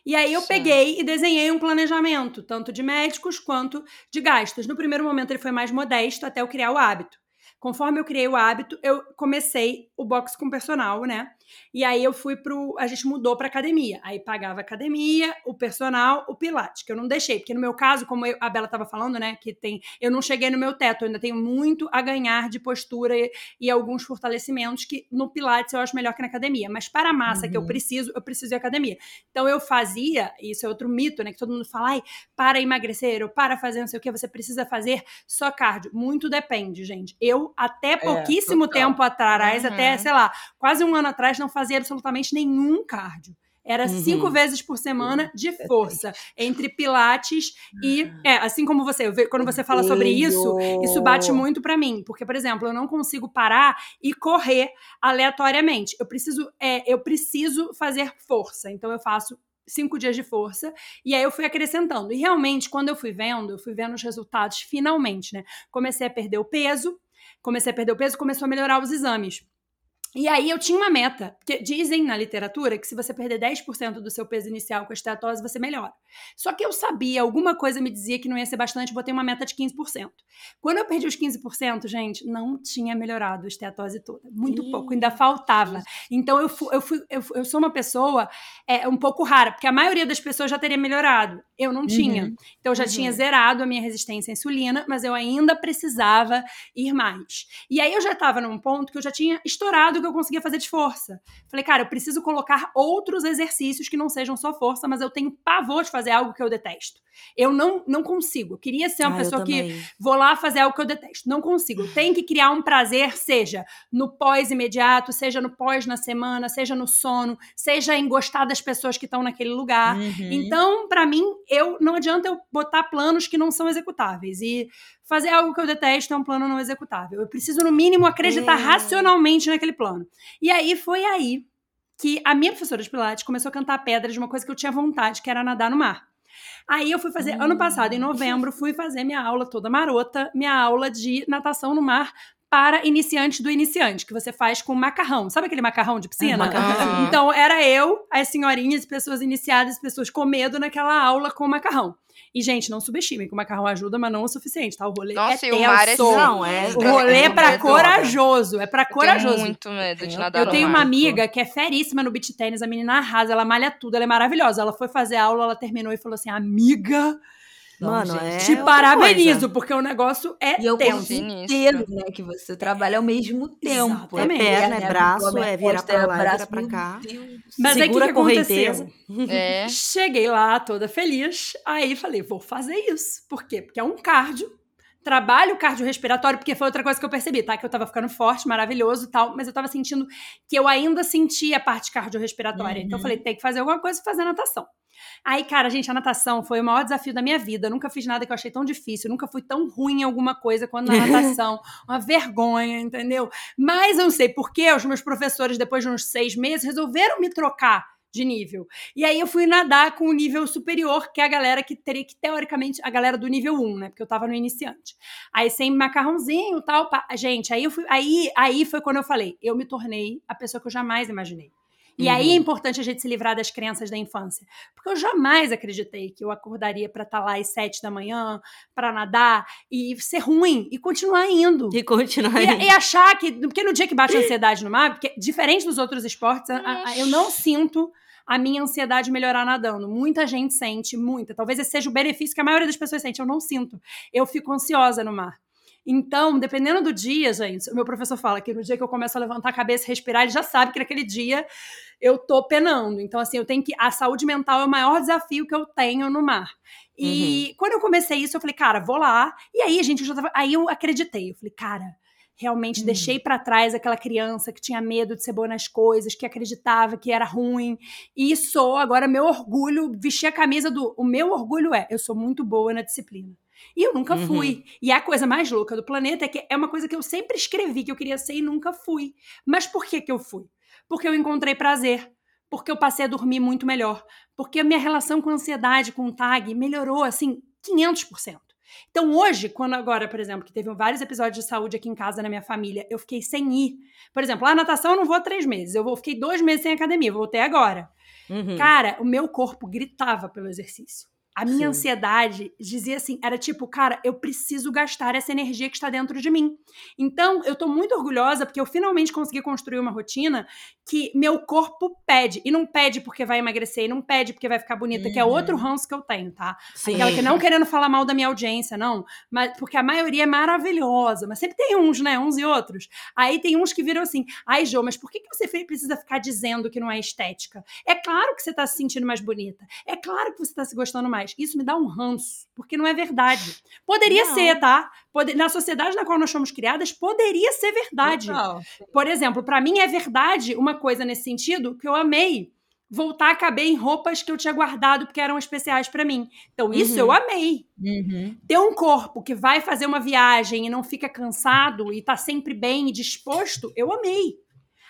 E aí eu peguei e desenhei um planejamento, tanto de médicos quanto de gastos. No primeiro momento ele foi mais modesto até eu criar o hábito. Conforme eu criei o hábito, eu comecei o box com personal, né? E aí eu fui pro. A gente mudou pra academia. Aí pagava a academia, o personal, o Pilates, que eu não deixei. Porque no meu caso, como eu- a Bela tava falando, né? Que tem. Eu não cheguei no meu teto, eu ainda tenho muito a ganhar de postura e, e alguns fortalecimentos que no Pilates eu acho melhor que na academia. Mas para a massa que eu Uhum. preciso, eu preciso ir à academia. Então eu fazia, isso é outro mito, né? Que todo mundo fala, ai, para emagrecer ou para fazer não sei o que, você precisa fazer só cardio. Muito depende, gente. Eu, até pouquíssimo total. tempo atrás, Uhum. até, sei lá, quase um ano atrás, não fazia absolutamente nenhum cardio. Era Uhum. cinco vezes por semana de força, entre pilates e. É, assim como você, quando você fala sobre isso, isso bate muito pra mim. Porque, por exemplo, eu não consigo parar e correr aleatoriamente. Eu preciso, é, eu preciso fazer força. Então, eu faço cinco dias de força, e aí eu fui acrescentando. E realmente, quando eu fui vendo, eu fui vendo os resultados finalmente, né? Comecei a perder o peso, comecei a perder o peso, começou a melhorar os exames. E aí eu tinha uma meta, porque dizem na literatura que se você perder 10% do seu peso inicial com a esteatose, você melhora. Só que eu sabia, alguma coisa me dizia que não ia ser bastante, botei uma meta de 15%. Quando eu perdi os 15%, gente, não tinha melhorado a esteatose toda. Muito Ih, pouco, ainda faltava. Então eu, fui, eu, fui, eu, eu sou uma pessoa é, um pouco rara, porque a maioria das pessoas já teria melhorado. Eu não tinha. Então eu já Uhum. tinha zerado a minha resistência à insulina, mas eu ainda precisava ir mais. E aí eu já estava num ponto que eu já tinha estourado o que eu conseguia fazer de força. Falei, cara, eu preciso colocar outros exercícios que não sejam só força, mas eu tenho pavor de fazer algo que eu detesto. Eu não, não consigo. Eu queria ser uma Ah, pessoa que vou lá fazer algo que eu detesto. Não consigo. Tenho que criar um prazer, seja no pós-imediato, seja no pós na semana, seja no sono, seja em gostar das pessoas que estão naquele lugar. Uhum. Então, pra mim, eu não adianta eu botar planos que não são executáveis. E fazer algo que eu detesto é um plano não executável. Eu preciso, no mínimo, acreditar É. racionalmente naquele plano. E aí foi aí que a minha professora de Pilates começou a cantar pedra de uma coisa que eu tinha vontade, que era nadar no mar. Aí eu fui fazer, ano passado, em novembro, fui fazer minha aula toda marota, minha aula de natação no mar para iniciantes do iniciante, que você faz com macarrão. Sabe aquele macarrão de piscina? É, macarrão. Então, era eu, as senhorinhas, pessoas iniciadas, pessoas com medo naquela aula com macarrão. E, gente, não subestime que o macarrão ajuda, mas não o suficiente, tá? O rolê Nossa, é e o mar é. Não, é- O rolê é pra medo. corajoso, é pra Eu tenho corajoso. muito medo de Eu- nadar Eu tenho uma amiga que é feríssima no beach tênis, a menina arrasa, ela malha tudo, ela é maravilhosa. Ela foi fazer aula, ela terminou e falou assim: Amiga, Mano, gente, é te parabenizo, coisa. porque o negócio é E eu tenso. inteiro, né? Que você trabalha ao mesmo tempo. Exatamente. É perna, né, é minha braço, abdômen, é vira costa, pra lá, vira braço, pra cá. Mas aí o que, que aconteceu? É. Cheguei lá toda feliz, aí falei, vou fazer isso. Por quê? Porque é um cardio, trabalho cardiorrespiratório, porque foi outra coisa que eu percebi, tá? Que eu tava ficando forte, maravilhoso e tal, mas eu tava sentindo que eu ainda sentia a parte cardiorrespiratória. Então eu falei, tem que fazer alguma coisa e fazer natação. Aí, cara, gente, a natação foi o maior desafio da minha vida. Eu nunca fiz nada que eu achei tão difícil, nunca fui tão ruim em alguma coisa quanto na natação. Uma vergonha, entendeu? Mas eu não sei porquê, os meus professores, depois de uns seis meses, resolveram me trocar de nível. E aí eu fui nadar com o nível superior, que é a galera que teria que, teoricamente, a galera do nível 1, né? Porque eu tava no iniciante. Aí sem macarrãozinho e tal. pá. Gente, aí eu fui. Aí, aí foi quando eu falei, eu me tornei a pessoa que eu jamais imaginei. E aí é importante a gente se livrar das crenças da infância. Porque eu jamais acreditei que eu acordaria pra estar lá às sete da manhã, pra nadar e ser ruim e continuar indo. E continuar E, aí. e achar que. Porque no dia que bate a ansiedade no mar, porque diferente dos outros esportes, a- a- eu não sinto a minha ansiedade melhorar nadando. Muita gente sente, muita. Talvez esse seja o benefício que a maioria das pessoas sente. Eu não sinto. Eu fico ansiosa no mar. Então, dependendo do dia, gente, o meu professor fala que no dia que eu começo a levantar a cabeça e respirar, ele já sabe que naquele dia eu tô penando. Então, assim, eu tenho que. A saúde mental é o maior desafio que eu tenho no mar. E quando eu comecei isso, eu falei, cara, vou lá. E aí, gente, eu já tava. Aí eu acreditei. Eu falei, cara, realmente deixei pra trás aquela criança que tinha medo de ser boa nas coisas, que acreditava que era ruim. E sou agora meu orgulho, vestir a camisa do. O meu orgulho é, eu sou muito boa na disciplina. E eu nunca Uhum. fui. E a coisa mais louca do planeta é que é uma coisa que eu sempre escrevi que eu queria ser e nunca fui. Mas por que que eu fui? Porque eu encontrei prazer. Porque eu passei a dormir muito melhor. Porque a minha relação com a ansiedade, com o tag, melhorou assim 500%. Então hoje, quando agora, por exemplo, que teve vários episódios de saúde aqui em casa na minha família, eu fiquei sem ir. Por exemplo, a natação eu não vou há três meses. Eu vou, fiquei dois meses sem academia, voltei agora. Uhum. Cara, o meu corpo gritava pelo exercício. A minha Sim. ansiedade dizia assim, era tipo, cara, eu preciso gastar essa energia que está dentro de mim. Então, eu tô muito orgulhosa porque eu finalmente consegui construir uma rotina que meu corpo pede. E não pede porque vai emagrecer, e não pede porque vai ficar bonita, que é Uhum. outro ranço que eu tenho, tá? Sim. Aquela que não querendo falar mal da minha audiência, não. Mas porque a maioria é maravilhosa. Mas sempre tem uns, né? Uns e outros. Aí tem uns que viram assim: ai, Jô, mas por que, que você precisa ficar dizendo que não é estética? É claro que você tá se sentindo mais bonita. É claro que você tá se gostando mais. Isso me dá um ranço, porque não é verdade. Poderia Não. ser, tá? Pode- na sociedade na qual nós fomos criadas, poderia ser verdade. Por exemplo, pra mim é verdade uma coisa nesse sentido que eu amei voltar a caber em roupas que eu tinha guardado porque eram especiais pra mim. Então isso Uhum. eu amei. Uhum. Ter um corpo que vai fazer uma viagem e não fica cansado e tá sempre bem e disposto, eu amei.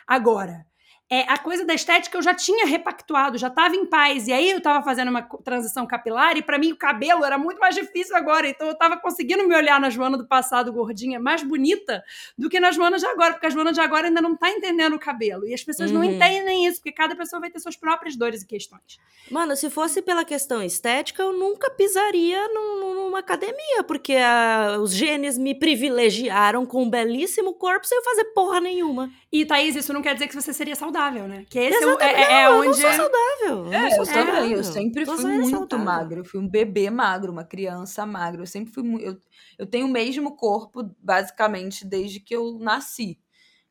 Agora, é, a coisa da estética eu já tinha repactuado, já tava em paz. E aí eu tava fazendo uma transição capilar e pra mim o cabelo era muito mais difícil agora. Então eu tava conseguindo me olhar na Joana do passado gordinha mais bonita do que na Joana de agora, porque a Joana de agora ainda não tá entendendo o cabelo. E as pessoas não Uhum. entendem isso, porque cada pessoa vai ter suas próprias dores e questões. Mano, se fosse pela questão estética, eu nunca pisaria num- numa academia, porque ah, os genes me privilegiaram com um belíssimo corpo sem eu fazer porra nenhuma. E, Thaís, isso não quer dizer que você seria saudável, né? Que esse é Exatamente, é, é, Eu não onde. sou saudável. eu É, sou eu saudável. também. Eu sempre fui muito saudável. magra. Eu fui um bebê magro, uma criança magra. Eu sempre fui muito. Eu, eu tenho o mesmo corpo, basicamente, desde que eu nasci.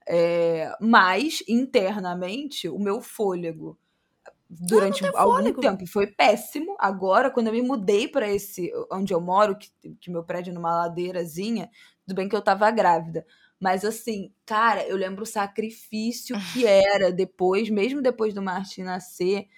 É, mas, internamente, o meu fôlego durante tem algum fôlego. tempo foi péssimo. Agora, quando eu me mudei para esse onde eu moro, que, que meu prédio é numa ladeirazinha, tudo bem que eu tava grávida. Mas assim, cara, eu lembro o sacrifício que era depois, mesmo depois do Martin nascer.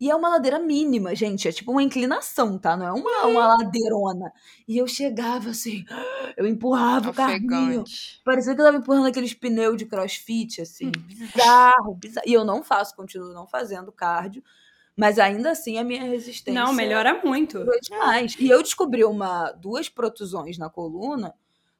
E é uma ladeira mínima, gente. É tipo uma inclinação, tá? Não é uma, uma ladeirona. E eu chegava assim, eu empurrava o carrinho. Ofegante. Parecia que eu tava empurrando aqueles pneus de crossfit, assim. Bizarro, bizarro. E eu não faço, continuo não fazendo cardio. Mas ainda assim a minha resistência. Não, melhora muito. melhorou demais. E eu descobri uma, duas protusões na coluna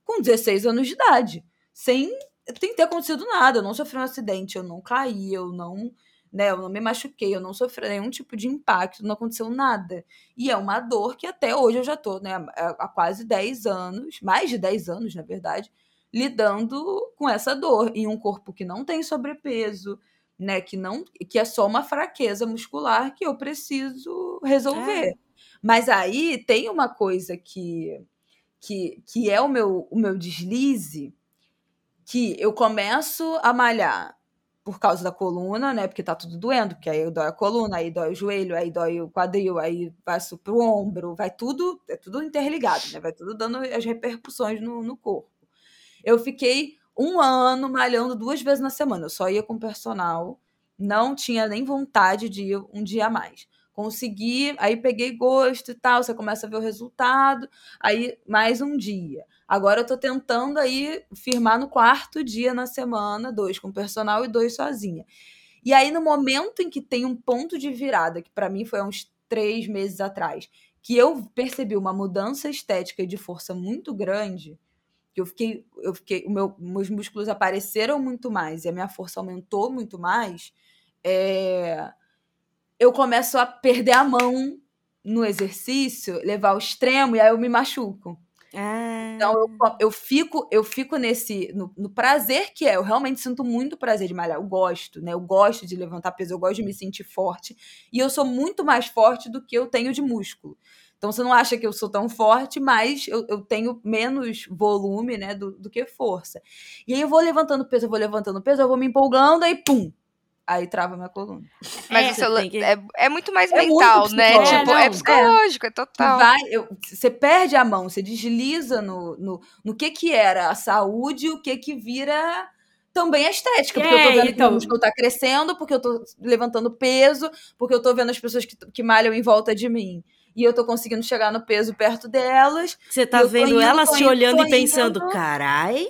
com 16 anos de idade. Sem, sem ter acontecido nada. Eu não sofri um acidente, eu não caí, eu não né? Eu não me machuquei, eu não sofri nenhum tipo de impacto, não aconteceu nada. E é uma dor que até hoje eu já tô, né, há quase 10 anos, mais de 10 anos, na verdade, lidando com essa dor em um corpo que não tem sobrepeso, né, que não que é só uma fraqueza muscular que eu preciso resolver. É. Mas aí tem uma coisa que que, que é o meu o meu deslize que eu começo a malhar por causa da coluna, né? Porque tá tudo doendo, porque aí dói a coluna, aí dói o joelho, aí dói o quadril, aí vai pro ombro, vai tudo, é tudo interligado, né? Vai tudo dando as repercussões no, no corpo. Eu fiquei um ano malhando duas vezes na semana. Eu só ia com personal, não tinha nem vontade de ir um dia a mais. Consegui, aí peguei gosto e tal, você começa a ver o resultado, aí mais um dia. Agora eu tô tentando aí firmar no quarto dia na semana, dois com personal e dois sozinha. E aí, no momento em que tem um ponto de virada, que para mim foi há uns três meses atrás, que eu percebi uma mudança estética e de força muito grande, que eu fiquei, eu fiquei, o meu, meus músculos apareceram muito mais e a minha força aumentou muito mais, é, eu começo a perder a mão no exercício, levar ao extremo e aí eu me machuco. Ah. Então eu, eu fico eu fico nesse no, no, prazer que é. Eu realmente sinto muito prazer de malhar. Eu gosto, né? Eu gosto de levantar peso, eu gosto de me sentir forte. E eu sou muito mais forte do que eu tenho de músculo. Então você não acha que eu sou tão forte, mas eu, eu tenho menos volume, né, do, do que força. E aí eu vou levantando peso, eu vou levantando peso, eu vou me empolgando, aí pum, aí trava minha coluna. Mas é, isso é, que... é, é, muito mais é mental, muito né? É, tipo, é psicológico, é, total. Vai, eu, você perde a mão, você desliza no, no, no que que era a saúde, o que que vira também a estética, porque eu tô vendo então... que o músculo tá crescendo, porque eu tô levantando peso, porque eu tô vendo as pessoas que, que malham em volta de mim. E eu tô conseguindo chegar no peso perto delas. Você tá vendo elas te olhando e pensando, carai,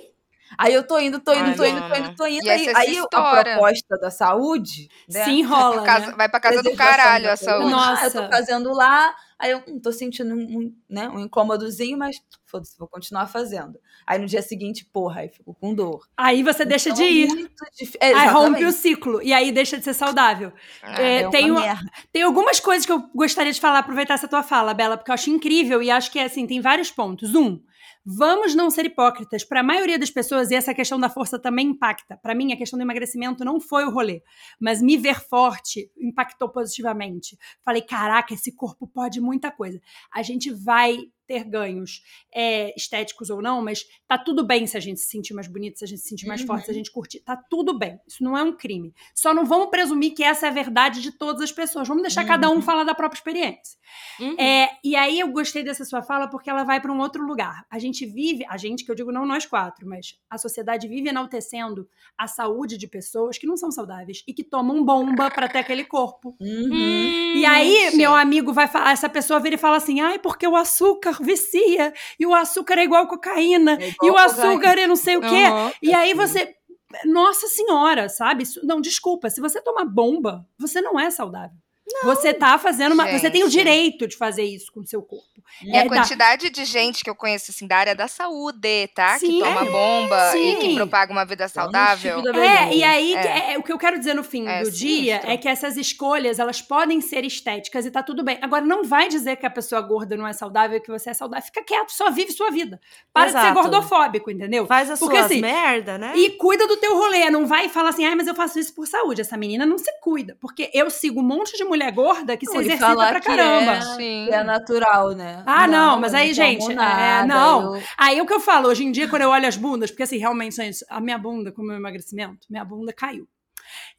Aí eu tô indo, tô indo, Ai, tô indo, tô indo, tô indo. Aí, aí a proposta da saúde. Né? Se enrola. Vai pra casa, né? vai pra casa do caralho a saúde. Nossa. Eu tô fazendo lá, aí eu hum, tô sentindo um, né, um incômodozinho, mas foda-se, vou continuar fazendo. Aí no dia seguinte, porra, aí fico com dor. Aí você então, deixa de ir. Dif... É, aí rompe o ciclo. E aí deixa de ser saudável. Ah, é, é tem, uma, tem algumas coisas que eu gostaria de falar, aproveitar essa tua fala, Bela, porque eu acho incrível e acho que assim, tem vários pontos. Um, Vamos não ser hipócritas. Para a maioria das pessoas, e essa questão da força também impacta. Para mim, a questão do emagrecimento não foi o rolê, mas me ver forte impactou positivamente. Falei, caraca, esse corpo pode muita coisa. A gente vai ter ganhos é, estéticos ou não, mas tá tudo bem se a gente se sentir mais bonito, se a gente se sentir mais uhum. forte, se a gente curtir. Tá tudo bem. Isso não é um crime. Só não vamos presumir que essa é a verdade de todas as pessoas. Vamos deixar uhum. cada um uhum. falar da própria experiência. Uhum. É, e aí eu gostei dessa sua fala porque ela vai para um outro lugar. A gente vive, a gente, que eu digo não nós quatro, mas a sociedade vive enaltecendo a saúde de pessoas que não são saudáveis e que tomam bomba para ter aquele corpo. Uhum. E aí, Sim. meu amigo vai falar, essa pessoa vira e fala assim: ai, porque o açúcar vicia, e o açúcar é igual cocaína, é igual e o açúcar é não sei o quê. Uhum, e aí você. Nossa senhora, sabe? Não, desculpa, se você toma bomba, você não é saudável. Não. Você tá fazendo uma. Gente. Você tem o direito de fazer isso com o seu corpo. E é a quantidade da... de gente que eu conheço assim da área da saúde, tá? Sim, que toma é, bomba sim. e que propaga uma vida saudável. É, e aí é. é. o que eu quero dizer no fim é do dia é que essas escolhas elas podem ser estéticas e tá tudo bem. Agora, não vai dizer que a pessoa gorda não é saudável e que você é saudável. Fica quieto, só vive sua vida. Para Exato. de ser gordofóbico, entendeu? Faz a Porque, assim, merda, né? E cuida do teu rolê. Não vai falar assim, ai, mas eu faço isso por saúde. Essa menina não se cuida. Porque eu sigo um monte de mulher mulher gorda que se exercita pra caramba. É, é natural, né? Ah, não, não mas aí, gente, é, não. Eu... Aí o que eu falo, hoje em dia, quando eu olho as bundas, porque assim, realmente, a minha bunda, com o meu emagrecimento, minha bunda caiu.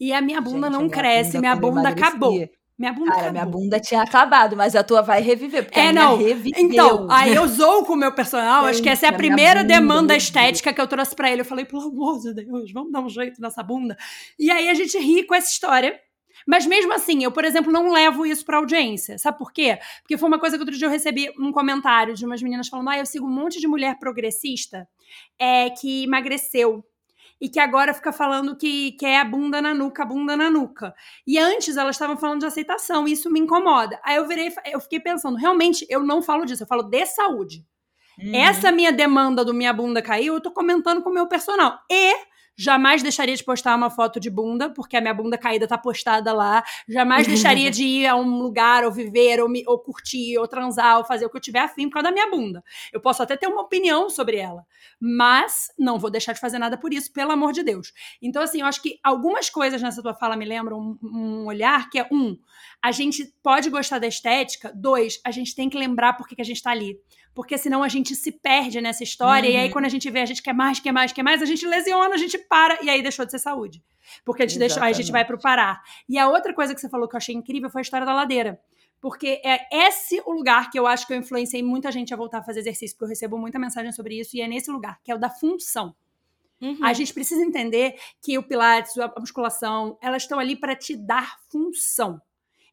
E a minha bunda gente, não minha cresce, bunda minha bunda acabou. Minha bunda Cara, acabou. minha bunda tinha acabado, mas a tua vai reviver, porque é, a não. reviveu. Então, aí eu zoo com o meu personal, acho que essa é a primeira demanda estética que eu trouxe para ele. Eu falei, pelo amor de Deus, vamos dar um jeito nessa bunda. E aí a gente ri com essa história. Mas mesmo assim, eu, por exemplo, não levo isso pra audiência. Sabe por quê? Porque foi uma coisa que outro dia eu recebi um comentário de umas meninas falando: ah, eu sigo um monte de mulher progressista é, que emagreceu e que agora fica falando que quer é a bunda na nuca, a bunda na nuca. E antes elas estavam falando de aceitação, e isso me incomoda. Aí eu virei, eu fiquei pensando, realmente eu não falo disso, eu falo de saúde. Uhum. Essa minha demanda do minha bunda caiu, eu tô comentando com o meu personal. E jamais deixaria de postar uma foto de bunda, porque a minha bunda caída tá postada lá. Jamais deixaria de ir a um lugar, ou viver, ou, me, ou curtir, ou transar, ou fazer o que eu tiver afim por causa da minha bunda. Eu posso até ter uma opinião sobre ela, mas não vou deixar de fazer nada por isso, pelo amor de Deus. Então, assim, eu acho que algumas coisas nessa tua fala me lembram um, um olhar que é um, a gente pode gostar da estética, dois, a gente tem que lembrar por que, a gente tá ali porque senão a gente se perde nessa história. Uhum. E aí, quando a gente vê, a gente quer mais, quer mais, quer mais, a gente lesiona, a gente para, e aí deixou de ser saúde. Porque a gente, deixou, a gente vai pro parar. E a outra coisa que você falou que eu achei incrível foi a história da ladeira. Porque é esse o lugar que eu acho que eu influenciei muita gente a voltar a fazer exercício, porque eu recebo muita mensagem sobre isso, e é nesse lugar, que é o da função. Uhum. A gente precisa entender que o Pilates, a musculação, elas estão ali para te dar função.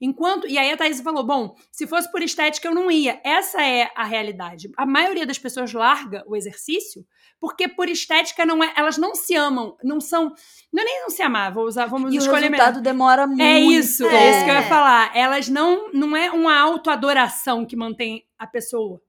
Enquanto. E aí a Thaís falou: bom, se fosse por estética, eu não ia. Essa é a realidade. A maioria das pessoas larga o exercício porque por estética não é. Elas não se amam, não são. Não é nem não se amar, vou usar, vamos E o escolher resultado demora muito. É isso, é. É. isso que eu ia falar. Elas não. Não é uma autoadoração que mantém a pessoa.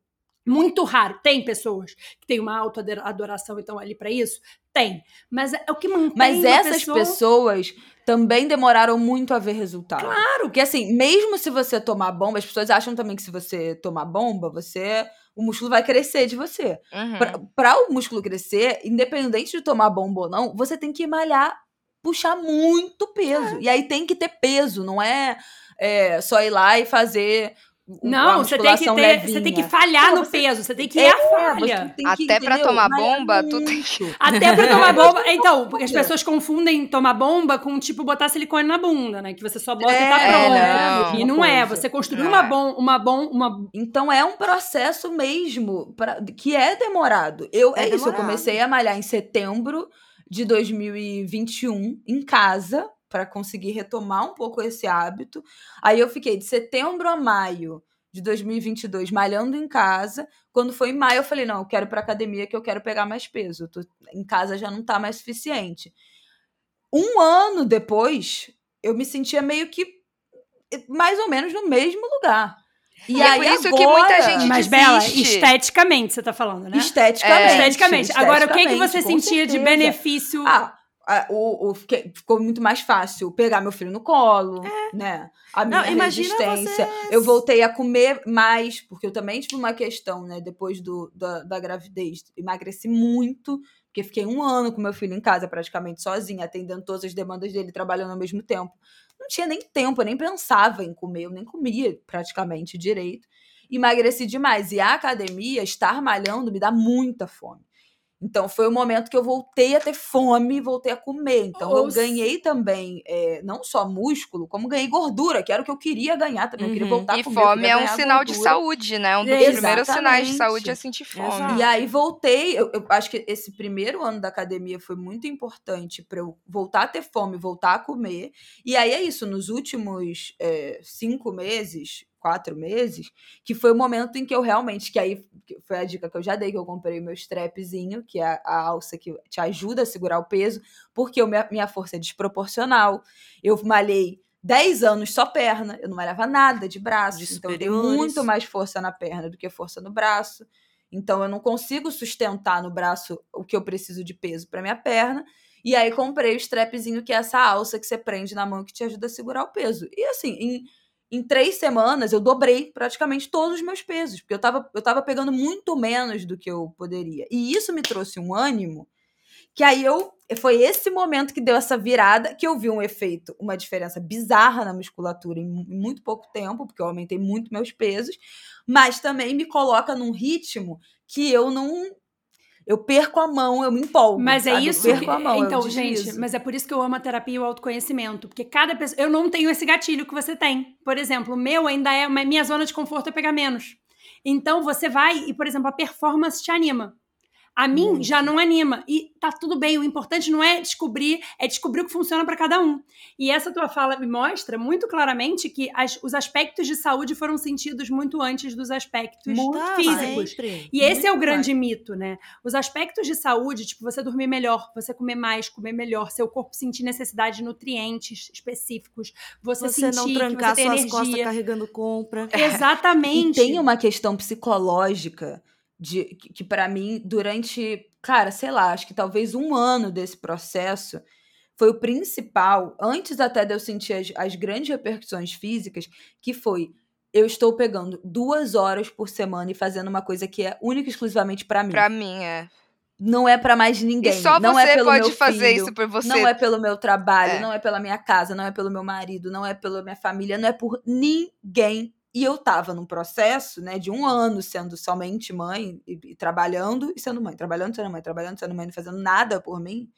Muito raro. Tem pessoas que têm uma autoadoração e estão ali para isso? Tem. Mas é o que mantém Mas essas pessoa... pessoas também demoraram muito a ver resultado. Claro. Porque assim, mesmo se você tomar bomba, as pessoas acham também que se você tomar bomba, você o músculo vai crescer de você. Uhum. Pra, pra o músculo crescer, independente de tomar bomba ou não, você tem que malhar, puxar muito peso. E aí tem que ter peso, não é, é só ir lá e fazer Não, você tem que ter, você tem que falhar Pô, no você- peso, você tem que ir É, à falha. Até pra entendeu? tomar bomba, tu tem. Até pra tomar bomba. Então, porque as pessoas confundem tomar bomba com, tipo, botar silicone na bunda, né? Que você só bota e tá É, pronto. não. E não é. Coisa. Você construir Não uma é. bom, uma bom, uma. Então é um processo mesmo pra, que é demorado. Eu, É é, isso, eu demorado. comecei a malhar em setembro de 2021 em casa para conseguir retomar um pouco esse hábito. Aí eu fiquei de setembro a maio de 2022 malhando em casa. Quando foi em maio eu falei, não, eu quero ir pra academia que eu quero pegar mais peso. Eu tô- em casa já não tá mais suficiente. Um ano depois, eu me sentia meio que eh, mais ou menos no mesmo lugar. E é por isso que muita gente Mas. Bela, esteticamente, você tá falando, né? Esteticamente. É. Esteticamente. Agora, o que, que esteticamente, você sentia de certeza. benefício? Ah, a- o, o- ficou muito mais fácil pegar meu filho no colo, né? A minha Não, resistência. vocês- Eu voltei a comer mais, porque eu também tive uma questão, né? Depois do, da, da gravidez. Emagreci muito, porque fiquei um ano com meu filho em casa, praticamente sozinha, atendendo todas as demandas dele, trabalhando ao mesmo tempo. Não tinha nem tempo, eu nem pensava em comer, eu nem comia praticamente direito. Emagreci demais. E a academia, estar malhando, me dá muita fome. Então foi o momento que eu voltei a ter fome, voltei a comer. Então eu ganhei também, é, não só músculo, como ganhei gordura, que era o que eu queria ganhar também. Eu queria Uhum. voltar a E comer. eu fome é um sinal de gordura. saúde, né? Um dos Exatamente. primeiros sinais de saúde é sentir fome. Exato. E aí voltei, eu, eu acho que esse primeiro ano da academia foi muito importante para eu voltar a ter fome, voltar a comer. E aí é isso, nos últimos é, cinco meses, quatro meses, que foi o momento em que eu realmente, que aí foi a dica que eu já dei, que eu comprei o meu strapzinho, que é a, alça que te ajuda a segurar o peso, porque o minha, minha força é desproporcional. Eu malhei 10 anos só perna, eu não malhava nada de braço, De então eu tenho muito mais força na perna do que força no braço. Então eu não consigo sustentar no braço o que eu preciso de peso para minha perna. E aí comprei o strapzinho, que é essa alça que você prende na mão que te ajuda a segurar o peso. E assim, em, em três semanas eu dobrei praticamente todos os meus pesos, porque eu tava, eu tava pegando muito menos do que eu poderia. E isso me trouxe um ânimo que aí eu foi esse momento que deu essa virada que eu vi um efeito, uma diferença bizarra na musculatura em, mu- em muito pouco tempo, porque eu aumentei muito meus pesos, mas também me coloca num ritmo que eu não eu perco a mão, eu me empolgo. Mas é sabe? isso. Eu perco a mão, então, gente, mas é por isso que eu amo a terapia e o autoconhecimento. Porque cada pessoa. Eu não tenho esse gatilho que você tem. Por exemplo, o meu ainda é. Minha zona de conforto é pegar menos. Então você vai e, por exemplo, a performance te anima. A mim Muito. já não anima. E tá tudo bem. O importante não é descobrir, é descobrir o que funciona para cada um. E essa tua fala me mostra muito claramente que as- os aspectos de saúde foram sentidos muito antes dos aspectos Muito Tá, físicos. sempre. E esse é o grande mito, né? Os aspectos de saúde, tipo, você dormir melhor, você comer mais, comer melhor, seu corpo sentir necessidade de nutrientes específicos, você, Você sentir não que trancar você tem suas costas energia. carregando compra. E Exatamente. tem uma questão psicológica de que, que para mim, durante, cara, sei lá, acho que talvez um ano desse processo foi o principal, antes até de eu sentir as, as grandes repercussões físicas, que foi eu estou pegando duas horas por semana e fazendo uma coisa que é única e exclusivamente para mim. Pra mim, é. Não é para mais ninguém. E só não é você pelo pode meu fazer filho, isso por você. Não é pelo meu trabalho, É. não é pela minha casa, não é pelo meu marido, não é pela minha família, não é por ninguém. E eu tava num processo, né, de um ano sendo somente mãe e, e trabalhando e sendo mãe, trabalhando, sendo mãe, trabalhando, sendo mãe, não fazendo nada por mim.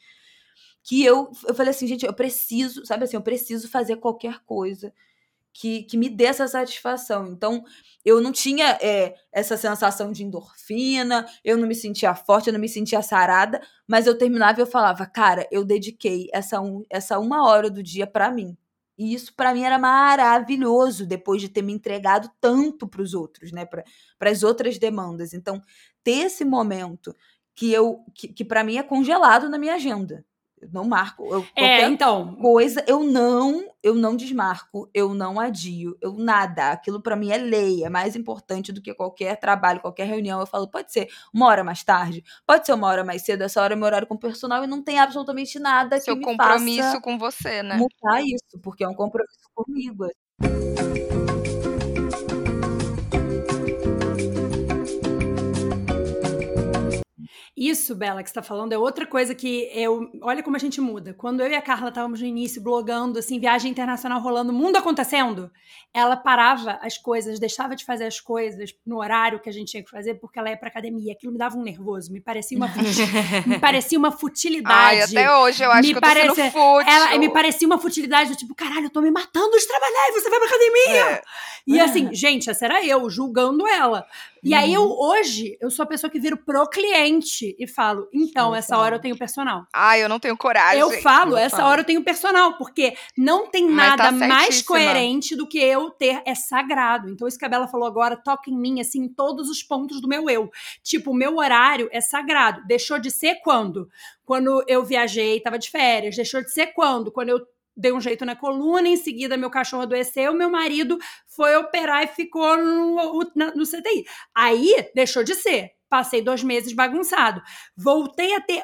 Que eu, eu falei assim, gente, eu preciso, sabe assim, eu preciso fazer qualquer coisa que, que me dê essa satisfação. Então, eu não tinha é, essa sensação de endorfina, eu não me sentia forte, eu não me sentia sarada, mas eu terminava e eu falava, cara, eu dediquei essa, um, essa uma hora do dia pra mim. E isso pra mim era maravilhoso, depois de ter me entregado tanto pros outros, né, para as outras demandas. Então, ter esse momento que eu que, que para mim é congelado na minha agenda. Eu não marco, eu, É, então, coisa eu não eu não desmarco, eu não adio, eu nada. Aquilo pra mim é lei, é mais importante do que qualquer trabalho, qualquer reunião. Eu falo, pode ser uma hora mais tarde, pode ser uma hora mais cedo, essa hora é meu horário com o personal e não tem absolutamente nada Seu que me compromisso faça com você, né? mudar isso, porque é um compromisso comigo. Isso, Bela, que você tá falando, é outra coisa que eu. Olha como a gente muda. Quando eu e a Carla estávamos no início blogando, assim, viagem internacional rolando, mundo acontecendo, ela parava as coisas, deixava de fazer as coisas no horário que a gente tinha que fazer, porque ela ia pra academia. Aquilo me dava um nervoso, me parecia uma, me parecia uma futilidade. Ai, até hoje eu acho Me que eu tô sendo parece- fútil. Ela me parecia uma futilidade do tipo, caralho, eu tô me matando de trabalhar e você vai pra academia. É. E assim, gente, essa era eu, julgando ela. E aí eu, hoje, eu sou a pessoa que viro pro cliente e falo, então, Eu essa falo. hora eu tenho personal. Ai, eu não tenho coragem. eu falo, eu essa falo. hora eu tenho personal, porque não tem Mas tá nada mais certíssima. coerente do que eu ter, é sagrado. Então, isso que a Bela falou agora toca em mim, assim, em todos os pontos do meu eu. Tipo, o meu horário é sagrado. Deixou de ser quando? Quando eu viajei, tava de férias. Deixou de ser quando? Quando eu dei um jeito na coluna, em seguida meu cachorro adoeceu, meu marido foi operar e ficou no, no CTI. Aí, deixou de ser. Passei dois meses bagunçado. Voltei a ter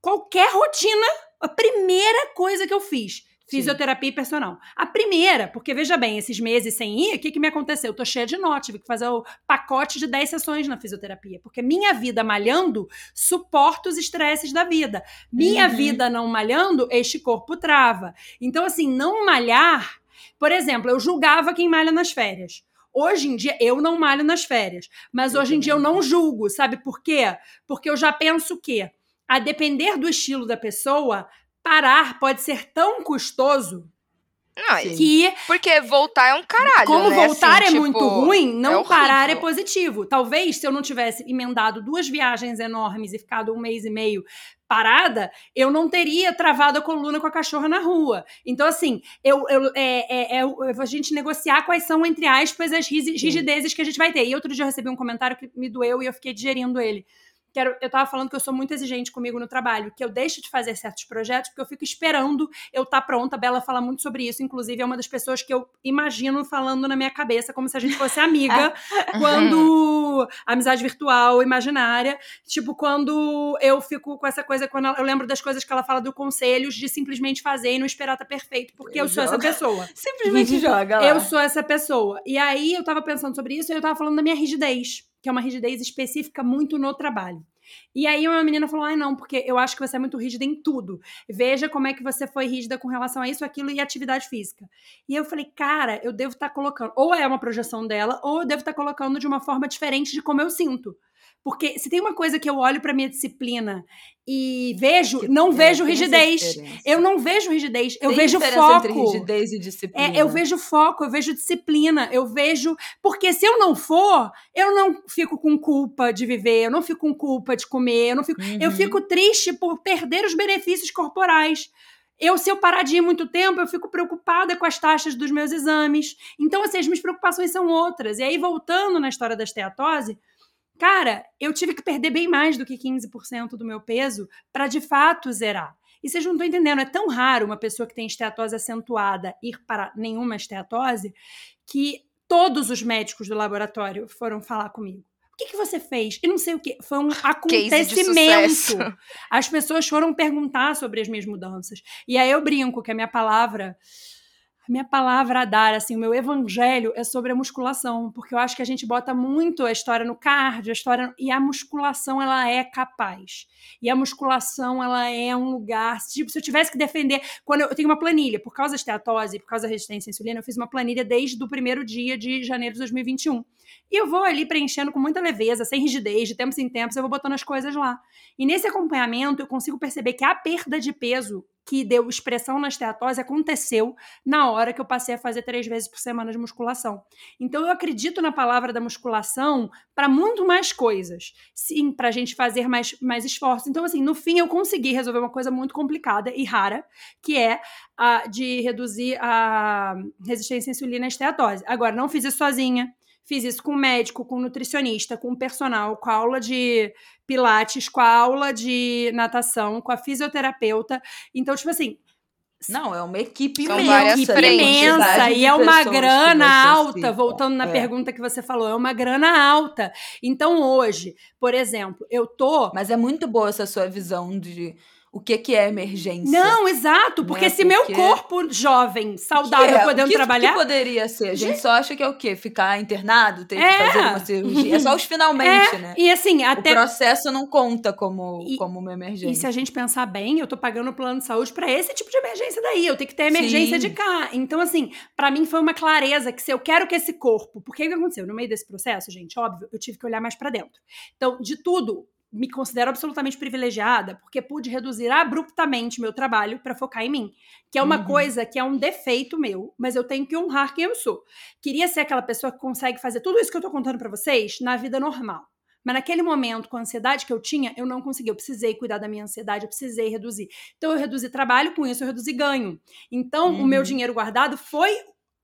qualquer rotina. A primeira coisa que eu fiz, fisioterapia e personal. A primeira, porque veja bem, esses meses sem ir, o que, que me aconteceu? Eu tô cheia de nó, tive que fazer o pacote de 10 sessões na fisioterapia, porque minha vida malhando suporta os estresses da vida. Minha Uhum. vida não malhando, este corpo trava. Então, assim, não malhar. Por exemplo, eu julgava quem malha nas férias. Hoje em dia, eu não malho nas férias, mas hoje em dia eu não julgo, sabe por quê? Porque eu já penso que, a depender do estilo da pessoa, parar pode ser tão custoso Não, Sim. que porque voltar é um caralho, como né? voltar Assim, é muito tipo, ruim, não horrível. parar é positivo. Talvez se eu não tivesse emendado duas viagens enormes e ficado um mês e meio parada, eu não teria travado a coluna com a cachorra na rua. Então, assim, eu, eu- é, é- é é a gente negociar quais são, entre aspas, as rigidezes que a gente vai ter. E outro dia eu recebi um comentário que me doeu e eu fiquei digerindo ele. Eu tava falando que eu sou muito exigente comigo no trabalho, que eu deixo de fazer certos projetos porque eu fico esperando eu estar pronta. A Bela fala muito sobre isso, inclusive é uma das pessoas que eu imagino falando na minha cabeça, como se a gente fosse amiga, quando. amizade virtual, imaginária. Tipo, quando eu fico com essa coisa, quando eu lembro das coisas que ela fala do conselhos, de simplesmente fazer e não esperar estar perfeito, porque eu, Eu sou essa pessoa. Simplesmente joga lá. Eu sou essa pessoa. E aí eu tava pensando sobre isso e eu tava falando da minha rigidez, que é uma rigidez específica muito no trabalho. E aí uma menina falou: ai, não, porque eu acho que você é muito rígida em tudo. Veja como é que você foi rígida com relação a isso, aquilo e atividade física. E eu falei, cara, eu devo estar colocando. Ou é uma projeção dela, ou eu devo estar colocando de uma forma diferente de como eu sinto. Porque se tem uma coisa que eu olho pra minha disciplina e vejo, não vejo rigidez. Eu não vejo rigidez, eu Tem vejo foco. entre rigidez e disciplina. É, eu vejo foco, eu vejo disciplina, eu vejo. Porque se eu não for, eu não fico com culpa de viver, eu não fico com culpa de comer, eu não fico. Eu Uhum. fico triste por perder os benefícios corporais. Eu, se eu parar de ir muito tempo, eu fico preocupada com as taxas dos meus exames. Então, assim, as minhas preocupações são outras. E aí, voltando na história da esteatose, cara, eu tive que perder bem mais do que 15% do meu peso para de fato zerar. E vocês não estão entendendo, é tão raro uma pessoa que tem esteatose acentuada ir para nenhuma esteatose que todos os médicos do laboratório foram falar comigo. que, que você fez? E não sei o que. Foi um acontecimento. As pessoas foram perguntar sobre as minhas mudanças. E aí eu brinco que a minha palavra, minha palavra a dar, assim, o meu evangelho é sobre a musculação, porque eu acho que a gente bota muito a história no cardio, a história e a musculação ela é capaz. E a musculação ela é um lugar, tipo, se eu tivesse que defender, quando eu, eu tenho uma planilha, por causa da esteatose, por causa da resistência à insulina, eu fiz uma planilha desde o primeiro dia de janeiro de 2021. E eu vou ali preenchendo com muita leveza, sem rigidez, de tempos em tempos, eu vou botando as coisas lá. E nesse acompanhamento, eu consigo perceber que a perda de peso que deu expressão na esteatose aconteceu na hora que eu passei a fazer três vezes por semana de musculação. Então, eu acredito na palavra da musculação para muito mais coisas. Sim, para a gente fazer mais, mais esforço. Então, assim, no fim, eu consegui resolver uma coisa muito complicada e rara, que é a de reduzir a resistência à insulina a esteatose. Agora, não fiz isso sozinha. Fiz isso com médico, com nutricionista, com personal, com a aula de pilates, com a aula de natação, com a fisioterapeuta. Então, tipo assim, Não, é uma equipe São imensa. frentes, imensa e é uma grana alta, voltando na É. pergunta que você falou, é uma grana alta. Então hoje, por exemplo, eu tô Mas é muito boa essa sua visão de o que, que é emergência. Não, exato, porque Né? se meu Porque- corpo jovem, saudável, é? podendo o que, trabalhar, que poderia ser? A gente só acha que é o quê? Ficar internado, ter É. que fazer uma cirurgia. É só os finalmente, né? e assim, O até processo não conta como, E- como uma emergência. E se a gente pensar bem, eu tô pagando o plano de saúde pra esse tipo de emergência daí. Eu tenho que ter emergência Sim. de cá. Então, assim, pra mim foi uma clareza que se eu quero que esse corpo. Porque o que aconteceu? No meio desse processo, gente, óbvio, eu tive que olhar mais pra dentro. Então, de tudo, me considero absolutamente privilegiada porque pude reduzir abruptamente meu trabalho pra focar em mim. Que é uma Uhum. coisa que é um defeito meu, mas eu tenho que honrar quem eu sou. Queria ser aquela pessoa que consegue fazer tudo isso que eu tô contando pra vocês na vida normal. Mas naquele momento, com a ansiedade que eu tinha, eu não consegui. Eu precisei cuidar da minha ansiedade, eu precisei reduzir. Então, eu reduzi trabalho, com isso eu reduzi ganho. Então, o meu Uhum. dinheiro guardado foi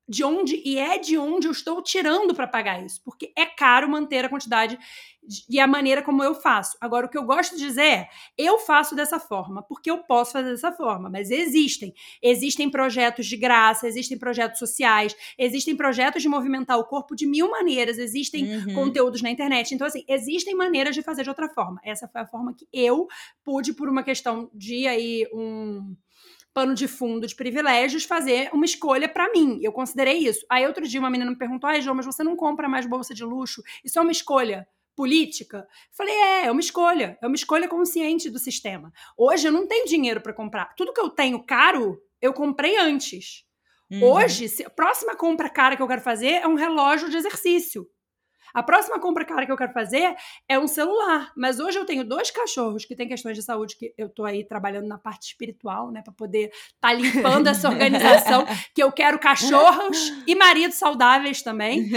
de onde e é de onde eu estou tirando para pagar isso, porque é caro manter a quantidade de- e a maneira como eu faço. Agora, o que eu gosto de dizer é, eu faço dessa forma, porque eu posso fazer dessa forma, mas existem. Existem projetos de graça, existem projetos sociais, existem projetos de movimentar o corpo de mil maneiras, existem Uhum. conteúdos na internet. Então, assim, existem maneiras de fazer de outra forma. Essa foi a forma que eu pude, por uma questão de aí um pano de fundo de privilégios, fazer uma escolha pra mim. Eu considerei isso. Aí outro dia uma menina me perguntou: "Ai, João, mas você não compra mais bolsa de luxo? Isso é uma escolha política?" Falei: "É, é uma escolha. É uma escolha consciente do sistema. Hoje eu não tenho dinheiro pra comprar. Tudo que eu tenho caro, eu comprei antes. Uhum. Hoje, se- a próxima compra cara que eu quero fazer é um relógio de exercício. A próxima compra cara que eu quero fazer é um celular. Mas hoje eu tenho dois cachorros que têm questões de saúde que eu tô aí trabalhando na parte espiritual, né, Pra poder estar limpando essa organização, que eu quero cachorros e maridos saudáveis também.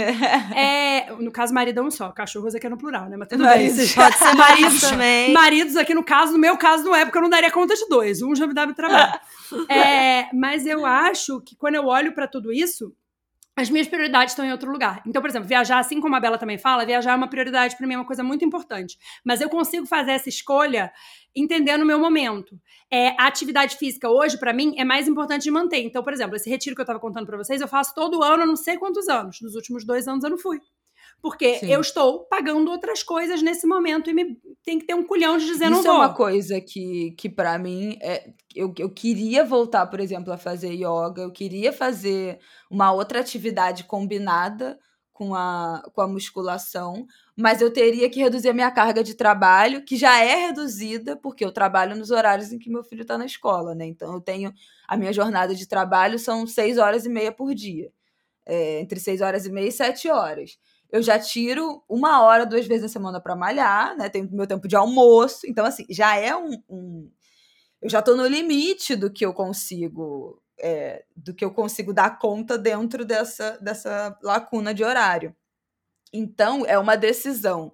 É, no caso marido é um só, cachorros aqui é no plural, né? Mas tudo bem. Pode ser maridos marido também. Maridos aqui no caso, no meu caso não é, porque eu não daria conta de dois. Um já me dá trabalho. É, mas eu acho que quando eu olho pra tudo isso, as minhas prioridades estão em outro lugar. Então, por exemplo, viajar, assim como a Bela também fala, viajar é uma prioridade pra mim, é uma coisa muito importante. Mas eu consigo fazer essa escolha entendendo o meu momento. É, a atividade física hoje, pra mim, é mais importante de manter. Então, por exemplo, esse retiro que eu tava contando pra vocês, eu faço todo ano, não sei quantos anos. Nos últimos dois anos eu não fui. Porque Sim. eu estou pagando outras coisas nesse momento e me, tem que ter um culhão de dizer não Isso é vou. uma coisa que, que para mim, é, eu, eu queria voltar, por exemplo, a fazer yoga, eu queria fazer uma outra atividade combinada com a, com a musculação, mas eu teria que reduzir a minha carga de trabalho, que já é reduzida, porque eu trabalho nos horários em que meu filho está na escola, né? Então eu tenho. A minha jornada de trabalho são seis horas e meia por dia. É, entre seis horas e meia e sete horas eu já tiro uma hora, duas vezes na semana para malhar, né? Tenho meu tempo de almoço. Então, assim, já é um. um- eu já tô no limite do que eu consigo. é, do que eu consigo dar conta dentro dessa, dessa lacuna de horário. Então, é uma decisão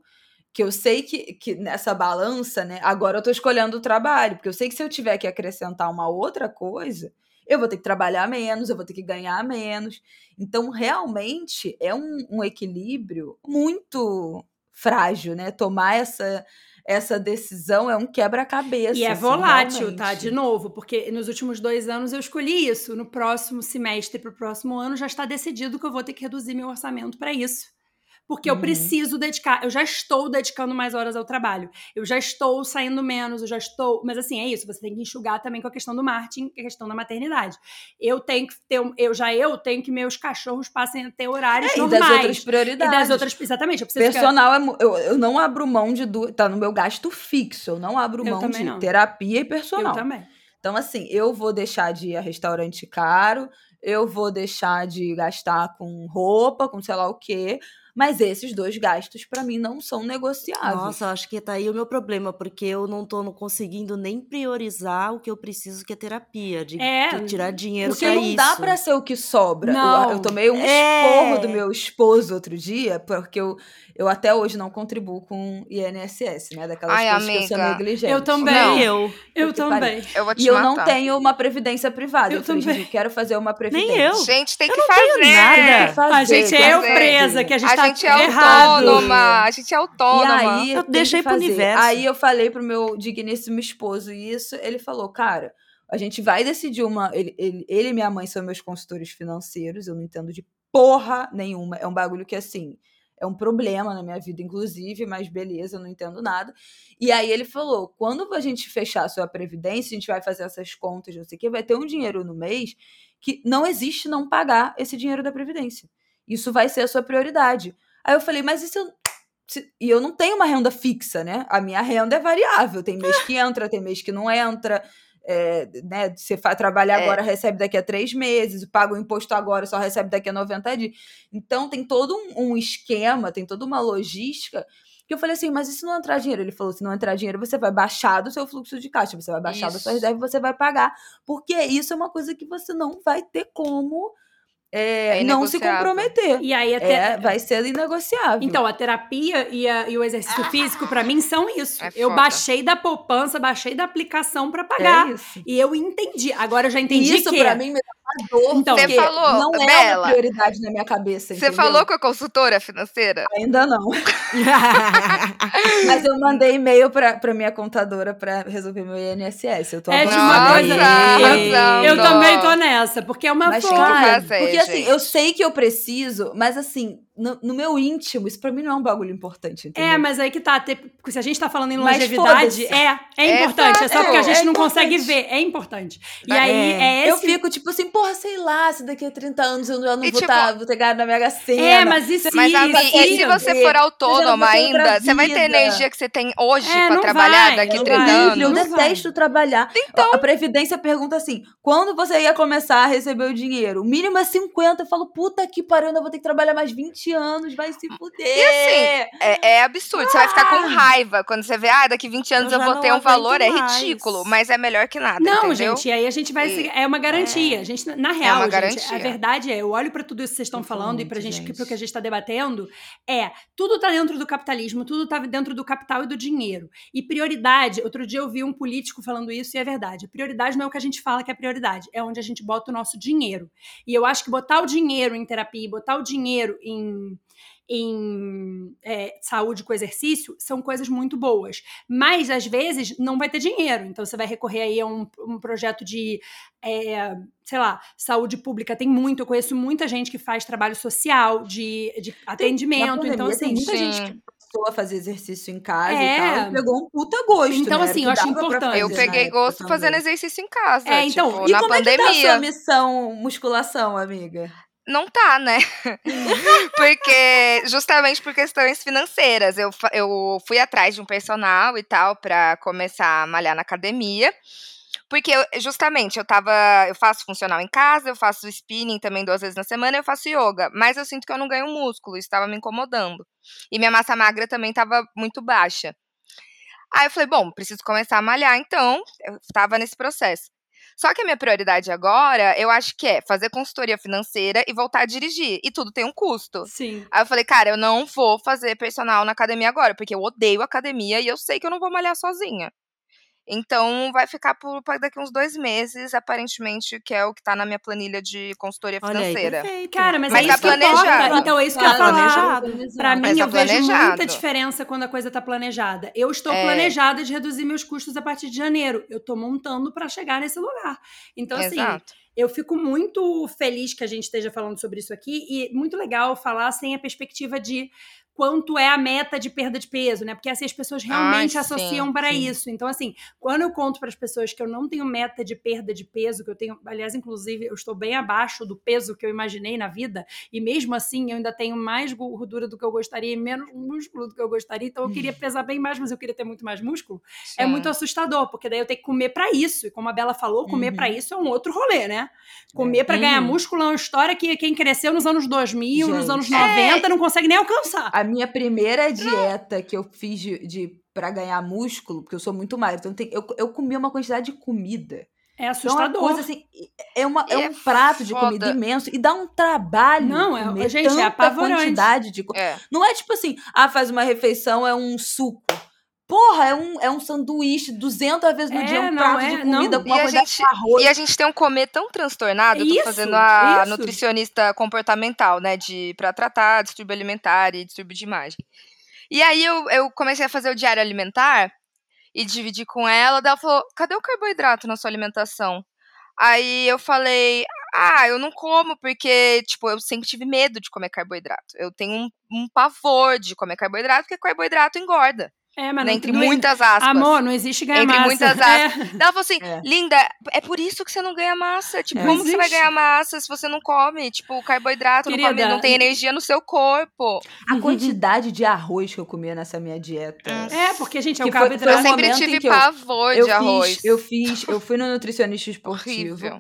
que eu sei que, que nessa balança, né? Agora eu tô escolhendo o trabalho, porque eu sei que se eu tiver que acrescentar uma outra coisa, eu vou ter que trabalhar menos, eu vou ter que ganhar menos. Então, realmente, é um, um equilíbrio muito frágil, né? Tomar essa, essa decisão é um quebra-cabeça. E é assim, volátil, tá? De novo, porque nos últimos dois anos eu escolhi isso. No próximo semestre, pro próximo ano, já está decidido que eu vou ter que reduzir meu orçamento para isso. Porque eu Uhum. preciso dedicar, eu já estou dedicando mais horas ao trabalho. Eu já estou saindo menos, eu já estou. Mas assim, é isso, você tem que enxugar também com a questão do marketing, a questão da maternidade. Eu tenho que ter. Eu já eu tenho que meus cachorros passem a ter horários É, e normais. das outras E prioridades. das outras. Exatamente, eu preciso ficar- Personal, é mu- eu, eu não abro mão de. Du... Tá no meu gasto fixo. Eu não abro Eu mão de não. terapia e Eu personal. também. Então, assim, eu vou deixar de ir a restaurante caro, eu vou deixar de gastar com roupa, com sei lá o quê. Mas esses dois gastos, pra mim, não são negociáveis. Nossa, eu acho que tá aí o meu problema, porque eu não tô conseguindo nem priorizar o que eu preciso, que é terapia, de, É, de tirar dinheiro Porque pra não isso. dá pra ser o que sobra. Eu- Não. Eu, tomei um É. esporro do meu esposo outro dia, porque eu, eu até hoje não contribuo com INSS, né? Daquelas Ai, coisas que eu sou amiga. negligente. Eu também. Não. eu. Eu que também. Eu vou te E eu matar. não tenho uma previdência privada. Eu Eu, falei, também. eu quero fazer uma previdência. Nem eu. Gente, tem que não fazer. tenho nada. Fazer, A gente tem é que eu presa, que a gente A tá gente é errado. autônoma. A gente é E autônoma. aí, Eu deixei pro fazer. universo. Aí eu falei pro meu digníssimo esposo isso, ele falou, cara, a gente vai decidir uma... Ele, ele, ele e minha mãe são meus consultores financeiros, eu não entendo de porra nenhuma. É um bagulho que, assim, é um problema na minha vida, inclusive, mas beleza, eu não entendo nada. E aí ele falou, quando a gente fechar a sua previdência, a gente vai fazer essas contas, não sei o quê, vai ter um dinheiro no mês que não existe não pagar esse dinheiro da previdência. Isso vai ser a sua prioridade. Aí eu falei, mas e se eu se- e eu não tenho uma renda fixa, né? A minha renda é variável. Tem mês que entra, tem mês que não entra. É, né? Você vai trabalhar É. agora, recebe daqui a três meses, paga o imposto agora, só recebe daqui a 90 dias. Então tem todo um, um esquema, tem toda uma logística. Que eu falei assim, mas e se não entrar dinheiro? Ele falou: se não entrar dinheiro, você vai baixar do seu fluxo de caixa, você vai baixar da sua Isso. reserva e você vai pagar. Porque isso é uma coisa que você não vai ter como é, É não se comprometer. E aí até. É, vai ser inegociável. Então, a terapia e, a- e o exercício físico, pra mim, são isso. É eu baixei da poupança, baixei da aplicação pra é pagar. isso. E eu entendi. Agora eu já entendi isso que. pra mim me dá uma dor, Então, Você falou, não é Bela, uma prioridade na minha cabeça, Você entendeu? falou com a consultora financeira? Ainda não. Mas eu mandei e-mail pra, pra minha contadora pra resolver meu INSS. Eu tô É avançando. uma coisa. arrasando. Eu também tô nessa, porque é uma Mas, forma. porque assim, gente. eu sei que eu preciso, mas assim, no, no meu íntimo, isso pra mim não é um bagulho importante, entendeu? É, mas aí que tá. ter- se a gente tá falando em Mas longevidade, foda-se. é, é importante. É só porque a gente é não importante. consegue ver. É importante. E É. aí é Eu esse. fico tipo assim, porra, sei lá, se daqui a 30 anos eu não, eu não E, vou, tipo, tá, vou ter ganhado na Mega Sena. É, mas isso Mas, isso, amiga, e se você ver, for autônoma mas eu ainda, você vai ter energia que você tem hoje É, pra trabalhar vai, daqui não 30 vai. anos? Eu Não detesto trabalhar. Então. A Previdência pergunta assim: quando você ia começar a receber o dinheiro? O mínimo é 50. Eu falo, puta que pariu, ainda vou ter que trabalhar mais 20 anos, vai se fuder. E assim, é, é absurdo. Você vai ficar com raiva quando você vê, ah, daqui 20 anos Eu eu, vou ter um valor. É mais. ridículo, mas é melhor que nada. Não, entendeu? gente, aí a gente vai. E- seguir- É uma garantia. A gente, na real, uma gente, garantia. a verdade é, eu olho pra tudo isso que vocês estão falando e pra gente, gente. pro que a gente tá debatendo, é tudo tá dentro do capitalismo, tudo tá dentro do capital e do dinheiro. E prioridade, outro dia eu vi um político falando isso e é verdade. Prioridade não é o que a gente fala que é prioridade, é onde a gente bota o nosso dinheiro. E eu acho que botar o dinheiro em terapia, botar o dinheiro em em é, saúde com exercício são coisas muito boas. Mas, às vezes, não vai ter dinheiro. Então, você vai recorrer aí a um, um projeto de, é, sei lá, saúde pública. Tem muito, eu conheço muita gente que faz trabalho social, de, de atendimento. pandemia, Então, assim, tem muita sim. gente que começou a fazer exercício em casa É. e tal. E pegou um puta gosto. Então, né? assim, eu acho importante. Eu peguei época gosto fazendo exercício em casa. É, então, tipo, E na como é que tá a pandemia. sua missão musculação, amiga? Não tá, né? porque, justamente por questões financeiras. Eu, eu fui atrás de um personal e tal pra começar a malhar na academia. Porque, eu- justamente, eu tava. Eu faço funcional em casa, eu faço spinning também duas vezes na semana, eu faço yoga. Mas eu sinto que eu não ganho músculo, isso tava me incomodando. E minha massa magra também tava muito baixa. Aí eu falei, bom, preciso começar a malhar, então. Eu tava nesse processo. Só que a minha prioridade agora, eu acho que é fazer consultoria financeira e voltar a dirigir. E tudo tem um custo. sim. Aí eu falei, cara, eu não vou fazer personal na academia agora, porque eu odeio academia e eu sei que eu não vou malhar sozinha. Então vai ficar por, daqui uns dois meses, aparentemente, que é o que tá na minha planilha de consultoria aí, financeira. perfeito. Cara, mas, Mas é tá isso que importa. planejado. Então, é isso que eu Tá falar. planejado. Pra mim, Mas tá eu vejo muita diferença quando a coisa tá planejada. Eu estou É. planejada de reduzir meus custos a partir de janeiro. Eu tô montando pra chegar nesse lugar. Então, assim, Exato. eu fico muito feliz que a gente esteja falando sobre isso aqui e muito legal falar sem a perspectiva de quanto é a meta de perda de peso, né? Porque assim as pessoas realmente Ai, associam sim, para sim. isso. Então, assim, quando eu conto para as pessoas que eu não tenho meta de perda de peso, que eu tenho, aliás, inclusive, eu estou bem abaixo do peso que eu imaginei na vida, e mesmo assim eu ainda tenho mais gordura do que eu gostaria e menos músculo do que eu gostaria, então eu queria pesar bem mais, mas eu queria ter muito mais músculo. É Sim. muito assustador, porque daí eu tenho que comer para isso. E como a Bela falou, comer Uhum. para isso é um outro rolê, né? Comer para ganhar Uhum. músculo é uma história que quem cresceu nos anos 2000, nos Gente. anos 90, não consegue nem alcançar. A minha primeira dieta que eu fiz de, de para ganhar músculo, porque eu sou muito magra, então tem, eu, eu comi uma quantidade de comida. É Então, é uma assustador. coisa assim, é, uma, é É um prato de foda. comida imenso e dá um trabalho. Não, é- comer gente, é tanta apavorante. quantidade de É. Não é tipo assim, ah, faz uma refeição, é um suco. Porra, é um, é um sanduíche 200 vezes no É, dia, um prato é, de comida não. com uma E gente-. E a gente tem um comer tão transtornado, eu tô Isso, fazendo a isso. nutricionista comportamental, né, de para tratar distúrbio alimentar e distúrbio de imagem. E aí eu, eu comecei a fazer o diário alimentar e dividi com ela, daí ela falou: "Cadê o carboidrato na sua alimentação?" Aí eu falei: "Ah, eu não como porque, tipo, eu sempre tive medo de comer carboidrato. Eu tenho um, um pavor de comer carboidrato porque carboidrato engorda." É, mas né, entre não- muitas aspas. Amor, não existe ganhar Entre massa. muitas É. Daí ela falou assim, É. linda, é por isso que você não ganha massa. Tipo, É. como que você vai Existe. ganhar massa se você não come? Tipo, carboidrato, não, come, Querida, não tem energia no seu corpo. A quantidade de arroz que eu comia nessa minha dieta. É, porque, gente, é Que o foi- carboidrato. Eu sempre momento em tive que eu- pavor eu de arroz. fiz, eu fiz, eu fui no nutricionista esportivo. Horrível.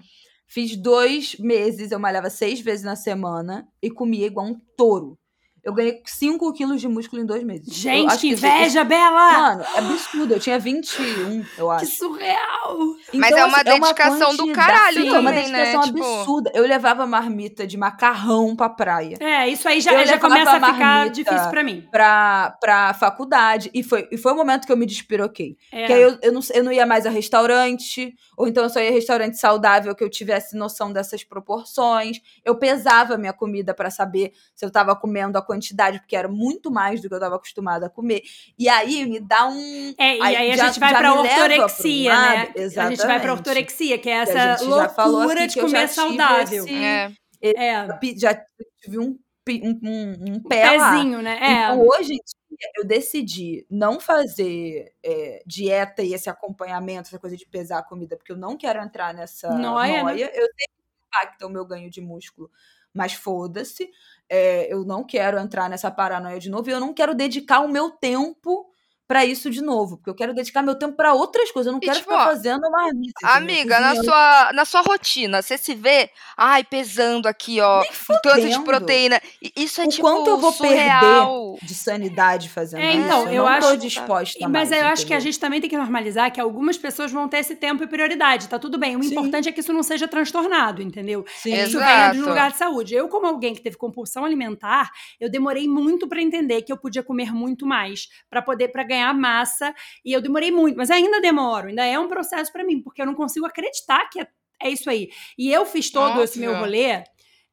Fiz dois meses, eu malhava seis vezes na semana e comia igual um touro. Eu ganhei 5 quilos de músculo em dois meses. Gente, acho que inveja, isso- Bela! Mano, é absurdo. Eu tinha 21, eu que acho. surreal! Mas Então, é uma assim, dedicação do quantidade- caralho Sim, é uma também, né? dedicação Tipo- absurda. Eu levava marmita de macarrão pra praia. É, isso aí já, Eu já começa a ficar difícil pra mim. Pra, pra faculdade. E foi, e foi o momento que eu me despiroquei. É. Que aí eu, eu, não, eu não ia mais a restaurante, ou então eu só ia a restaurante saudável que eu tivesse noção dessas proporções. Eu pesava minha comida pra saber se eu tava comendo a quantidade, porque era muito mais do que eu tava acostumada a comer. E aí me dá um. É, e aí, a já- gente vai pra um ortorexia, lado. né? A gente vai pra Exatamente. ortorexia, que é Que essa falou loucura de que comer saudável. esse- É. É, Pi- Já tive um, um, um, um pé lá. pezinho, né? É. Então, hoje em dia, eu decidi não fazer é, dieta e esse acompanhamento, essa coisa de pesar a comida, porque eu não quero entrar nessa Noia, noia. né? Eu sei que impacta o meu ganho de músculo, mas foda-se. É, eu não quero entrar nessa paranoia de novo e eu não quero dedicar o meu tempo pra isso de novo, porque eu quero dedicar meu tempo pra outras coisas. Eu não E, quero tipo, ficar fazendo entendeu? Amiga, na sua, na sua rotina, você se vê, ai, pesando aqui, ó, tanto de proteína. Isso é O tipo quanto eu vou surreal. de sanidade fazendo É, isso. então, eu não acho- tô disposta Mas mais, eu acho que a entendeu? gente também tem que normalizar que algumas pessoas vão ter esse tempo e prioridade, tá tudo bem. O Sim. importante é que isso não seja transtornado, entendeu? Sim. Isso Exato. venha de um lugar de saúde. Eu, como alguém que teve compulsão alimentar, eu demorei muito pra entender que eu podia comer muito mais pra poder para ganhar massa, e eu demorei muito, mas ainda demoro, ainda é um processo pra mim, porque eu não consigo acreditar que é, é isso aí. E eu fiz todo esse meu rolê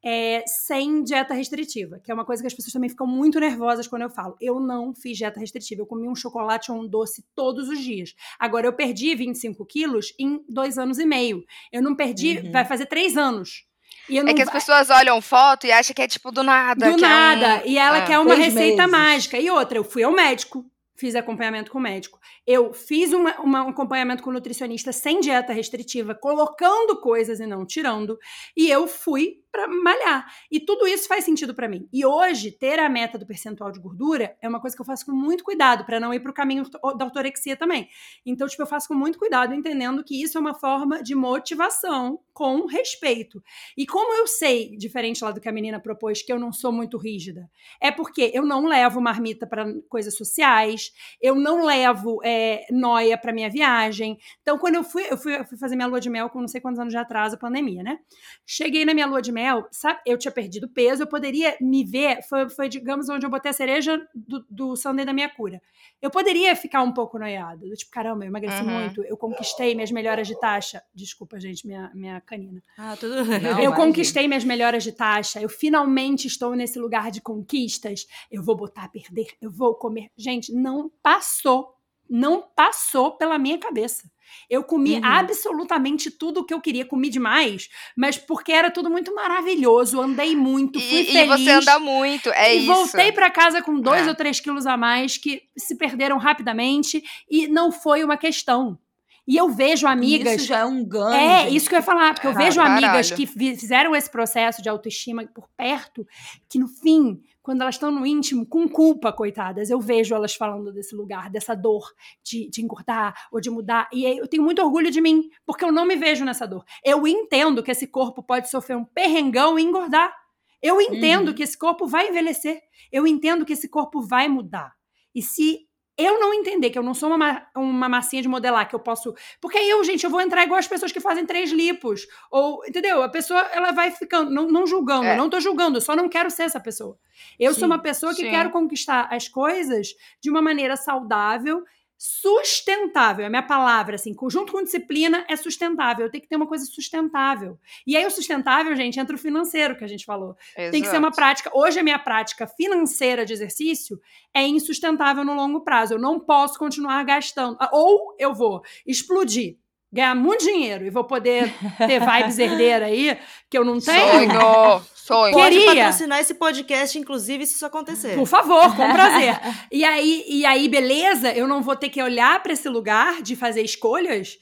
é, sem dieta restritiva, que é uma coisa que as pessoas também ficam muito nervosas quando eu falo. Eu não fiz dieta restritiva, eu comi um chocolate ou um doce todos os dias. Agora, eu perdi 25 quilos em dois anos e meio. Eu não perdi, Uhum. vai fazer três anos. E É que as vai- pessoas olham foto e acham que é tipo do nada. do que é um- nada. E ela é. quer uma receita meses. mágica. E outra, eu fui ao médico, fiz acompanhamento com o médico. Eu fiz uma- uma- um acompanhamento com o nutricionista sem dieta restritiva, colocando coisas e não tirando. E eu fui pra malhar. E tudo isso faz sentido pra mim. E hoje, ter a meta do percentual de gordura é uma coisa que eu faço com muito cuidado, pra não ir pro caminho da ortorexia também. Então, tipo, eu faço com muito cuidado, entendendo que isso é uma forma de motivação com respeito. E como eu sei, diferente lá do que a menina propôs, que eu não sou muito rígida, é porque eu não levo marmita para coisas sociais, eu não levo é, noia para minha viagem. Então, quando eu fui, eu fui, eu fui fazer minha lua de mel com não sei quantos anos de atraso, pandemia, né? Cheguei na minha lua de mel, sabe? Eu tinha perdido peso, eu poderia me ver, foi, foi digamos, onde eu botei a cereja do, do sundae da minha cura. Eu poderia ficar um pouco noiada, tipo, caramba, eu emagreci Uhum. muito, eu conquistei minhas melhoras de taxa. Desculpa, gente, minha, minha canina. Ah, tudo. Não, eu conquistei minhas melhoras de taxa, eu finalmente estou nesse lugar de conquistas, eu vou botar a perder, eu vou comer. Gente, não passou, não passou pela minha cabeça. Eu comi Uhum. absolutamente tudo o que eu queria, comi demais, mas porque era tudo muito maravilhoso. Andei muito, fui E, e feliz. você anda muito, é e isso. voltei pra casa com dois É. ou três quilos a mais que se perderam rapidamente e não foi uma questão. E eu vejo amigas. Isso já é um ganho. É, gente. isso que eu ia falar, porque eu É, vejo caralho. amigas que fizeram esse processo de autoestima por perto, que no fim, quando elas estão no íntimo, com culpa, coitadas, eu vejo elas falando desse lugar, dessa dor de, de engordar ou de mudar. E eu tenho muito orgulho de mim, porque eu não me vejo nessa dor. Eu entendo que esse corpo pode sofrer um perrengão e engordar. Eu entendo Uhum. que esse corpo vai envelhecer. Eu entendo que esse corpo vai mudar. E se eu não entender que eu não sou uma, ma- uma massinha de modelar, que eu posso. Porque aí eu, gente, eu vou entrar igual as pessoas que fazem três lipos. Ou, entendeu? A pessoa, ela vai ficando, não, não julgando, É. não tô julgando, eu só não quero ser essa pessoa. Eu Sim, sou uma pessoa que sim. quero conquistar as coisas de uma maneira saudável, sustentável. É a minha palavra, assim, junto com disciplina, é sustentável. Eu tenho que ter uma coisa sustentável. E aí, o sustentável, gente, entra o financeiro que a gente falou. Tem que ser uma Exato. prática. Hoje, a minha prática financeira de exercício é insustentável no longo prazo. Eu não posso continuar gastando. Ou eu vou explodir, ganhar muito dinheiro e vou poder ter vibes herdeira aí, que eu não tenho. Sonho, sonho. Pode Queria. patrocinar esse podcast, inclusive, se isso acontecer. Por favor, com prazer. E aí, e aí, beleza, eu não vou ter que olhar para esse lugar de fazer escolhas.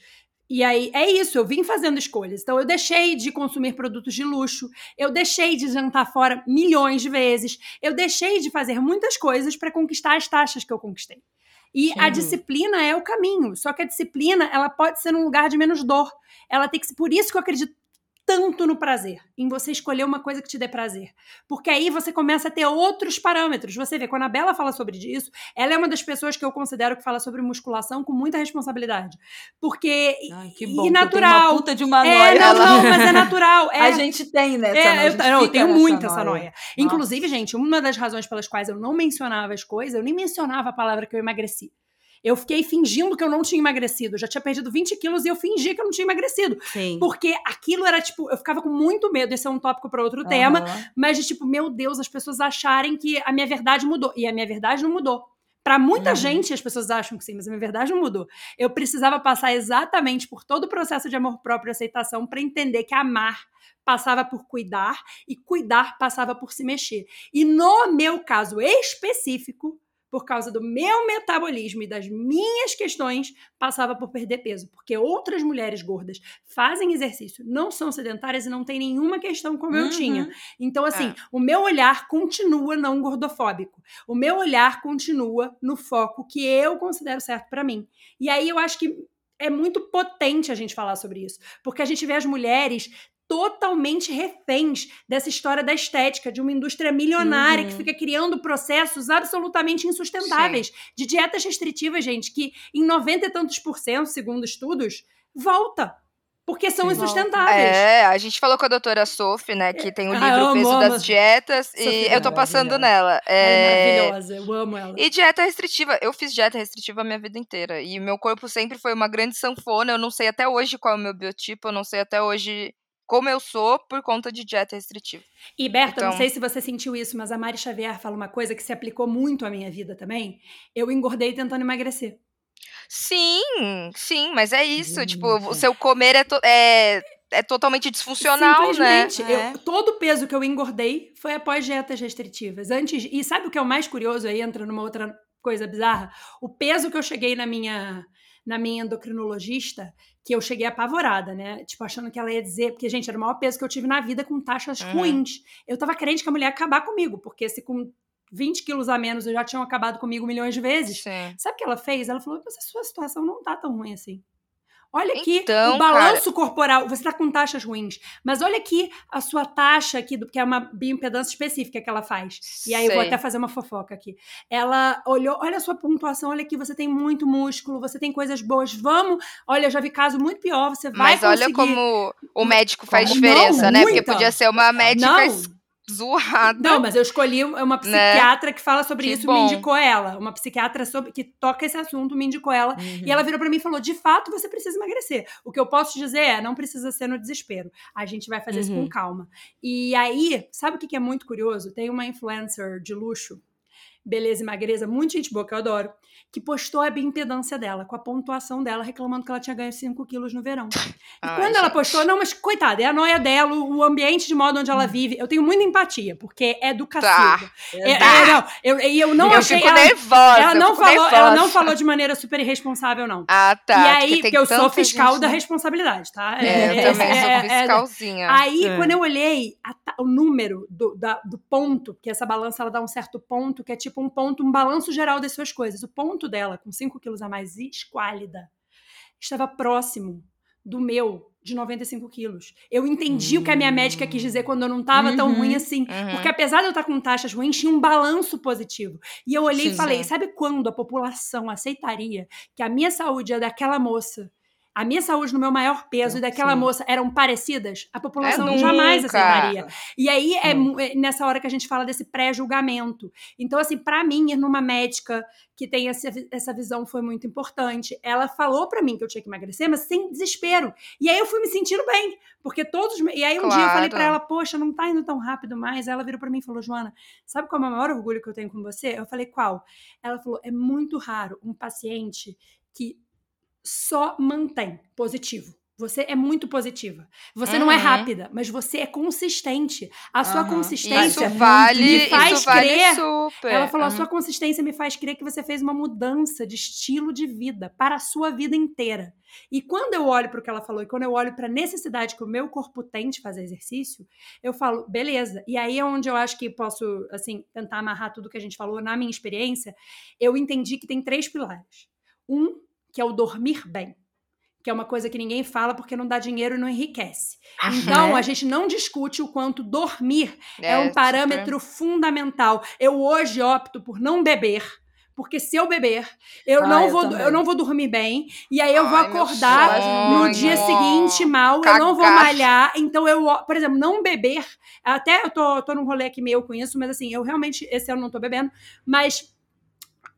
E aí, é isso, eu vim fazendo escolhas. Então, eu deixei de consumir produtos de luxo, eu deixei de jantar fora milhões de vezes, eu deixei de fazer muitas coisas para conquistar as taxas que eu conquistei. E a Uhum. disciplina é o caminho. Só que a disciplina, ela pode ser num lugar de menos dor. Ela tem que ser. Por isso que eu acredito tanto no prazer, em você escolher uma coisa que te dê prazer. Porque aí você começa a ter outros parâmetros. Você vê, quando a Bela fala sobre isso, ela é uma das pessoas que eu considero que fala sobre musculação com muita responsabilidade. Porque. Ai, que e bom. tenho natural. uma puta de uma É, noia. não, Ela- não, mas é natural. É, A gente tem, né? é, eu, gente não, eu tenho muito essa noia. Inclusive, gente, uma das razões pelas quais eu não mencionava as coisas, eu nem mencionava a palavra que eu emagreci. Eu fiquei fingindo que eu não tinha emagrecido. Eu já tinha perdido 20 quilos e eu fingi que eu não tinha emagrecido. Sim. Porque aquilo era tipo, eu ficava com muito medo. Esse é um tópico para outro tema. Aham. Mas de tipo, meu Deus, as pessoas acharem que a minha verdade mudou. E a minha verdade não mudou. Pra muita Uhum. gente, as pessoas acham que sim, mas a minha verdade não mudou. Eu precisava passar exatamente por todo o processo de amor próprio e aceitação para entender que amar passava por cuidar e cuidar passava por se mexer. E no meu caso específico, por causa do meu metabolismo e das minhas questões, passava por perder peso. Porque outras mulheres gordas fazem exercício, não são sedentárias e não tem nenhuma questão como eu Uhum. tinha. Então, assim, É. o meu olhar continua não gordofóbico. O meu olhar continua no foco que eu considero certo pra mim. E aí eu acho que é muito potente a gente falar sobre isso, porque a gente vê as mulheres totalmente reféns dessa história da estética, de uma indústria milionária Uhum. que fica criando processos absolutamente insustentáveis, de dietas restritivas, gente, que em 90 e tantos por cento, segundo estudos, volta. Porque são Sim. insustentáveis. É, a gente falou com a doutora Sophie, né, que tem o Ah, livro O amo, Peso amo. das Dietas, Sophie e é eu tô passando nela. Ela é É, maravilhosa, eu amo ela. E dieta restritiva. Eu fiz dieta restritiva a minha vida inteira. E meu corpo sempre foi uma grande sanfona. Eu não sei até hoje qual é o meu biotipo. Eu não sei até hoje como eu sou por conta de dieta restritiva. E Berta, não Então- sei se você sentiu isso, mas a Mari Xavier fala uma coisa que se aplicou muito à minha vida também. Eu engordei tentando emagrecer. Sim, sim, mas é isso. Tipo, Gente. o seu comer é, to- é, é totalmente disfuncional, né? Simplesmente. É. Eu- todo o peso que eu engordei foi após dietas restritivas. Antes, e sabe o que é o mais curioso? Aí entra numa outra coisa bizarra. O peso que eu cheguei na minha na minha endocrinologista, que eu cheguei apavorada, né? Tipo, achando que ela ia dizer, porque, gente, era o maior peso que eu tive na vida com taxas Uhum. ruins. Eu tava crente que a mulher ia acabar comigo, porque se com 20 quilos a menos eu já tinham acabado comigo milhões de vezes. Sim. Sabe o que ela fez? Ela falou: mas a sua situação não tá tão ruim assim. Olha aqui Então, o balanço corporal. Você tá com taxas ruins, mas olha aqui a sua taxa aqui, do, que é uma bioimpedância específica que ela faz. E aí eu vou Sei. até fazer uma fofoca aqui. Ela olhou, olha a sua pontuação, olha aqui, você tem muito músculo, você tem coisas boas. Vamos, olha, eu já vi caso muito pior, você vai Mas olha conseguir. como o médico faz Não, diferença, né? Porque muita. podia ser uma médica Não, zoada. Não, mas eu escolhi uma psiquiatra que fala sobre Que isso, bom. me indicou ela. Uma psiquiatra sobre, que toca esse assunto, me indicou ela. Uhum. E ela virou pra mim e falou: de fato, você precisa emagrecer. O que eu posso dizer é: não precisa ser no desespero. A gente vai fazer isso Uhum. com calma. E aí, sabe o que que é muito curioso? Tem uma influencer de luxo beleza e magreza, muito gente boa, que eu adoro, que postou a bioimpedância dela, com a pontuação dela, reclamando que ela tinha ganho 5 quilos no verão. E Ai, quando ela gente. postou, não, mas coitada, é a noia dela, o ambiente de modo onde ela vive. Eu tenho muita empatia, porque é do cacilda. É, Tá. é, não, eu, e eu não eu achei. fico ela, nervosa. ela eu não fico falou, ela não nervosa. falou de maneira super irresponsável, não. Ah, tá. e aí, porque eu sou fiscal gente, da responsabilidade, tá? É, eu É, também é, sou é, é, fiscalzinha. Aí, É. quando eu olhei a o número do, da- do ponto, que essa balança ela dá um certo ponto, que é tipo um ponto, um balanço geral das suas coisas. O ponto dela, com 5 quilos a mais esquálida, estava próximo do meu, de 95 quilos. Eu entendi o que a minha médica quis dizer quando eu não estava tão Uhum. ruim assim. Uhum. Porque apesar de eu estar com taxas ruins, tinha um balanço positivo. E eu olhei Sim, e falei: sim. sabe quando a população aceitaria que a minha saúde é daquela moça? A minha saúde no meu maior peso e daquela Sim. moça eram parecidas, a população É jamais aceitaria. E aí é é nessa hora que a gente fala desse pré-julgamento. Então, assim, pra mim, ir numa médica que tem essa, essa visão foi muito importante. Ela falou pra mim que eu tinha que emagrecer, mas sem desespero. E aí eu fui me sentindo bem, porque todos. E aí um dia eu falei pra Claro. ela, poxa, não tá indo tão rápido mais. Ela virou pra mim e falou, Joana, sabe qual é o maior orgulho que eu tenho com você? Eu falei, qual? Ela falou, é muito raro um paciente que só mantém positivo. Você é muito positiva. Você não é Uhum. rápida, mas você é consistente. A sua Aham. consistência Isso vale, me faz isso vale crer. super. ela falou: a Uhum. sua consistência me faz crer que você fez uma mudança de estilo de vida para a sua vida inteira. E quando eu olho para o que ela falou e quando eu olho para a necessidade que o meu corpo tem de fazer exercício, eu falo, beleza. E aí é onde eu acho que posso, assim, tentar amarrar tudo que a gente falou na minha experiência. Eu entendi que tem três pilares. Um, que é o dormir bem. Que é uma coisa que ninguém fala porque não dá dinheiro e não enriquece. Então, a gente não discute o quanto dormir é, um super- parâmetro fundamental. Eu hoje opto por não beber, porque se eu beber, eu Ah, não eu vou também. eu não vou dormir bem e aí eu vou Ai, meu acordar no sonho. dia seguinte mal, eu não vou malhar, então eu, por exemplo, não beber, até eu tô, tô num rolê aqui meio com isso, mas assim, eu realmente esse ano não tô bebendo, mas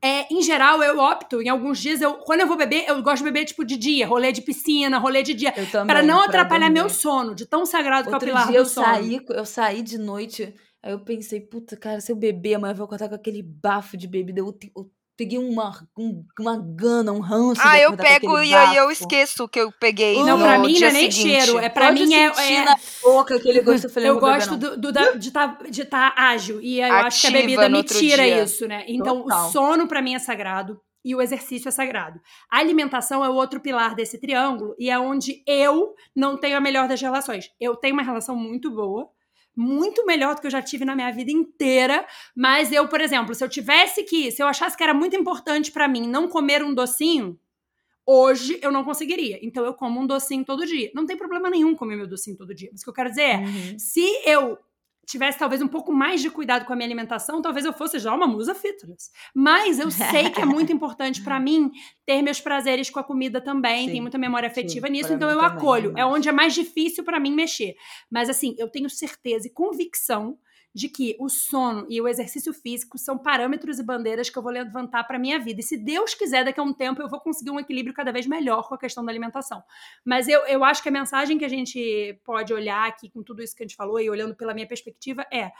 é, em geral, eu opto, em alguns dias, eu, quando eu vou beber, eu gosto de beber tipo de dia, rolê de piscina, rolê de dia. Pra não pra atrapalhar dormir. meu sono, de tão sagrado que é o Outro pilar dia eu sono. saí, eu saí de noite, aí eu pensei, puta, cara, se eu beber amanhã eu vou acordar com aquele bafo de bebida. Eu, eu peguei uma, um- uma gana, um ranço. Ah, eu pego e aí eu esqueço que eu peguei Não, pra mim não é nem seguinte. cheiro, é pra Pode mim é, é- na boca aquele gosto. Eu falei, gosto do, do- da- de estar de tá ágil e eu acho que a bebida me tira dia. isso, né? Então Total. o sono pra mim é sagrado e o exercício é sagrado. A alimentação é o outro pilar desse triângulo e é onde eu não tenho a melhor das relações. Eu tenho uma relação muito boa, muito melhor do que eu já tive na minha vida inteira, mas eu, por exemplo, se eu tivesse que, se eu achasse que era muito importante pra mim não comer um docinho, Hoje eu não conseguiria. Então eu como um docinho todo dia. Não tem problema nenhum comer meu docinho todo dia. Mas o que eu quero dizer é: Uhum. se eu tivesse talvez um pouco mais de cuidado com a minha alimentação, talvez eu fosse já uma musa fitness. Mas eu sei que é muito importante pra mim ter meus prazeres com a comida também, Sim, tem muita memória afetiva sim, nisso, então eu também, acolho. É demais. onde é mais difícil pra mim mexer. Mas assim, eu tenho certeza e convicção de que o sono e o exercício físico são parâmetros e bandeiras que eu vou levantar para minha vida. E se Deus quiser, daqui a um tempo eu vou conseguir um equilíbrio cada vez melhor com a questão da alimentação. Mas eu, eu acho que a mensagem que a gente pode olhar aqui com tudo isso que a gente falou e olhando pela minha perspectiva é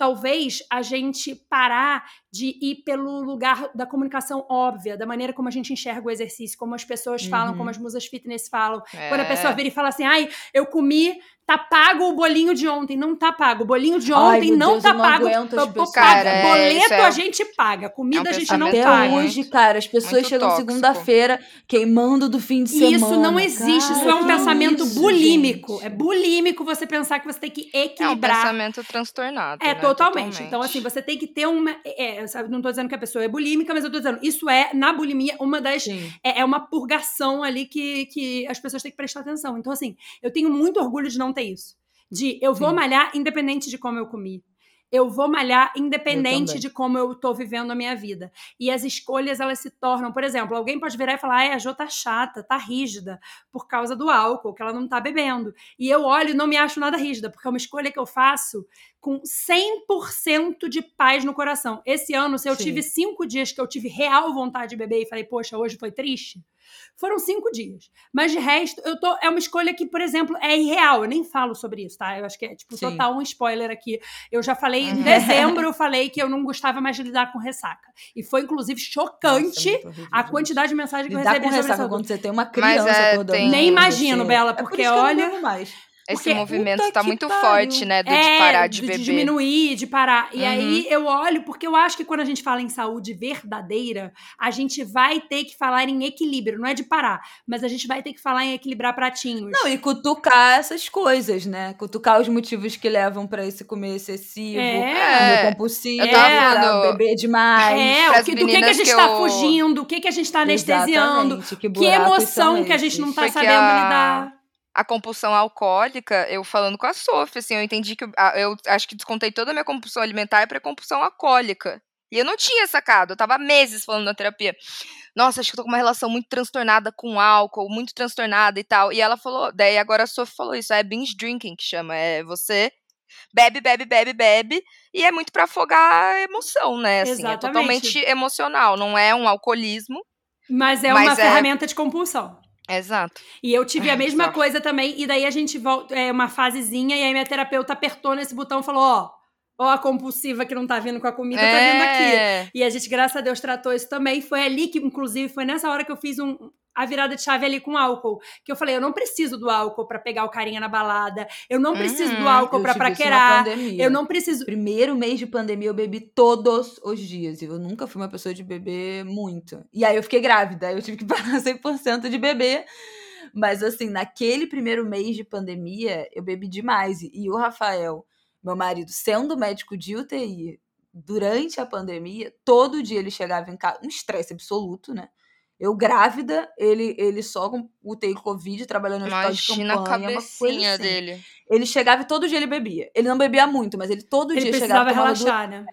talvez a gente parar de ir pelo lugar da comunicação óbvia, da maneira como a gente enxerga o exercício, como as pessoas falam, Uhum. como as musas fitness falam. É. Quando a pessoa vira e fala assim, ai, eu comi, tá pago o bolinho de ontem. Não tá pago. O bolinho de Ai, ontem meu não Deus, tá não pago. pago. Cara, é, Boleto é- a gente paga. Comida é um a gente não Até paga. muito- hoje, cara, as pessoas muito chegam segunda-feira queimando do fim de semana. isso não existe, isso é um Cara, pensamento isso, bulímico. gente. É bulímico você pensar que você tem que É um equilibrar. pensamento transtornado. É, né? totalmente. Então, assim, você tem que ter uma. É, sabe, não tô dizendo que a pessoa é bulímica, mas eu tô dizendo, isso é, na bulimia, uma das. É, é uma purgação ali que, que as pessoas têm que prestar atenção. Então, assim, eu tenho muito orgulho de não ter isso. De eu vou Sim. malhar independente de como eu comi. Eu vou malhar independente de como eu tô vivendo a minha vida. E as escolhas, elas se tornam, por exemplo, alguém pode virar e falar: ai, a Jo tá chata, tá rígida, por causa do álcool, que ela não tá bebendo. E eu olho e não me acho nada rígida, porque é uma escolha que eu faço com 100% de paz no coração. Esse ano, se eu Sim. tive cinco dias que eu tive real vontade de beber e falei, poxa, hoje foi triste, Foram cinco dias. Mas de resto, eu tô. É uma escolha que, por exemplo, é irreal. Eu nem falo sobre isso, tá? Eu acho que é, tipo, Sim. total um spoiler aqui. Eu já falei, em Uhum. dezembro, eu falei que eu não gostava mais de lidar com ressaca. E foi, inclusive, chocante Nossa, é horrível, a gente. quantidade de mensagens que eu Lidar recebi com sobre ressaca essa quando você tem uma criança é, acordando. Nem imagino, você. Bela, É por porque isso que eu não olha-. Esse Porque- movimento tá que muito pariu. forte, né? Do de parar de beber. diminuir, de parar. E Uhum. aí eu olho, porque eu acho que quando a gente fala em saúde verdadeira, a gente vai ter que falar em equilíbrio, não é de parar, mas a gente vai ter que falar em equilibrar pratinhos. Não, e cutucar essas coisas, né? Cutucar os motivos que levam pra esse comer excessivo, É. comer compulsivo, Eu tava falando- beber demais. é, o que, do que, que a gente que tá eu- fugindo, o que, que a gente tá anestesiando, Exatamente, que buracos emoção que a gente não tá que sabendo a- lidar. A compulsão alcoólica, eu falando com a Sophie, assim, eu entendi que eu, eu acho que descontei toda a minha compulsão alimentar pra compulsão alcoólica. E eu não tinha sacado, eu tava meses falando na terapia. Nossa, acho que eu tô com uma relação muito transtornada com álcool, muito transtornada e tal. E ela falou, daí agora a Sophie falou isso, é binge drinking que chama, é você bebe, bebe, bebe, bebe, e é muito pra afogar a emoção, né? Assim, é Exatamente. totalmente emocional, não é um alcoolismo. Mas é Mas uma é- ferramenta de compulsão. Exato. E eu tive a mesma coisa também, e daí a gente volta, é uma fasezinha, e aí minha terapeuta apertou nesse botão e falou: ó, ó a compulsiva que não tá vindo com a comida, tá vindo aqui. É. E a gente, graças a Deus, tratou isso também. Foi ali que, inclusive, foi nessa hora que eu fiz um, a virada de chave ali com álcool. Que eu falei, eu não preciso do álcool pra pegar o carinha na balada. Eu não preciso do Uhum. álcool isso na praquerar. pandemia. Eu não preciso. Primeiro mês de pandemia eu bebi todos os dias. e Eu nunca fui uma pessoa de beber muito. E aí eu fiquei grávida, aí eu tive que parar 100% de beber. Mas assim, naquele primeiro mês de pandemia, eu bebi demais. E o Rafael, meu marido, sendo médico de UTI durante a pandemia, todo dia ele chegava em casa, um estresse absoluto, né? Eu grávida, ele, ele só com UTI Covid, trabalhando no hospital de Imagina a campanha, uma coisa cabecinha assim. dele. Ele chegava e todo dia ele bebia. Ele não bebia muito, mas ele todo Ele dia precisava chegava tomava duas, relaxar, né?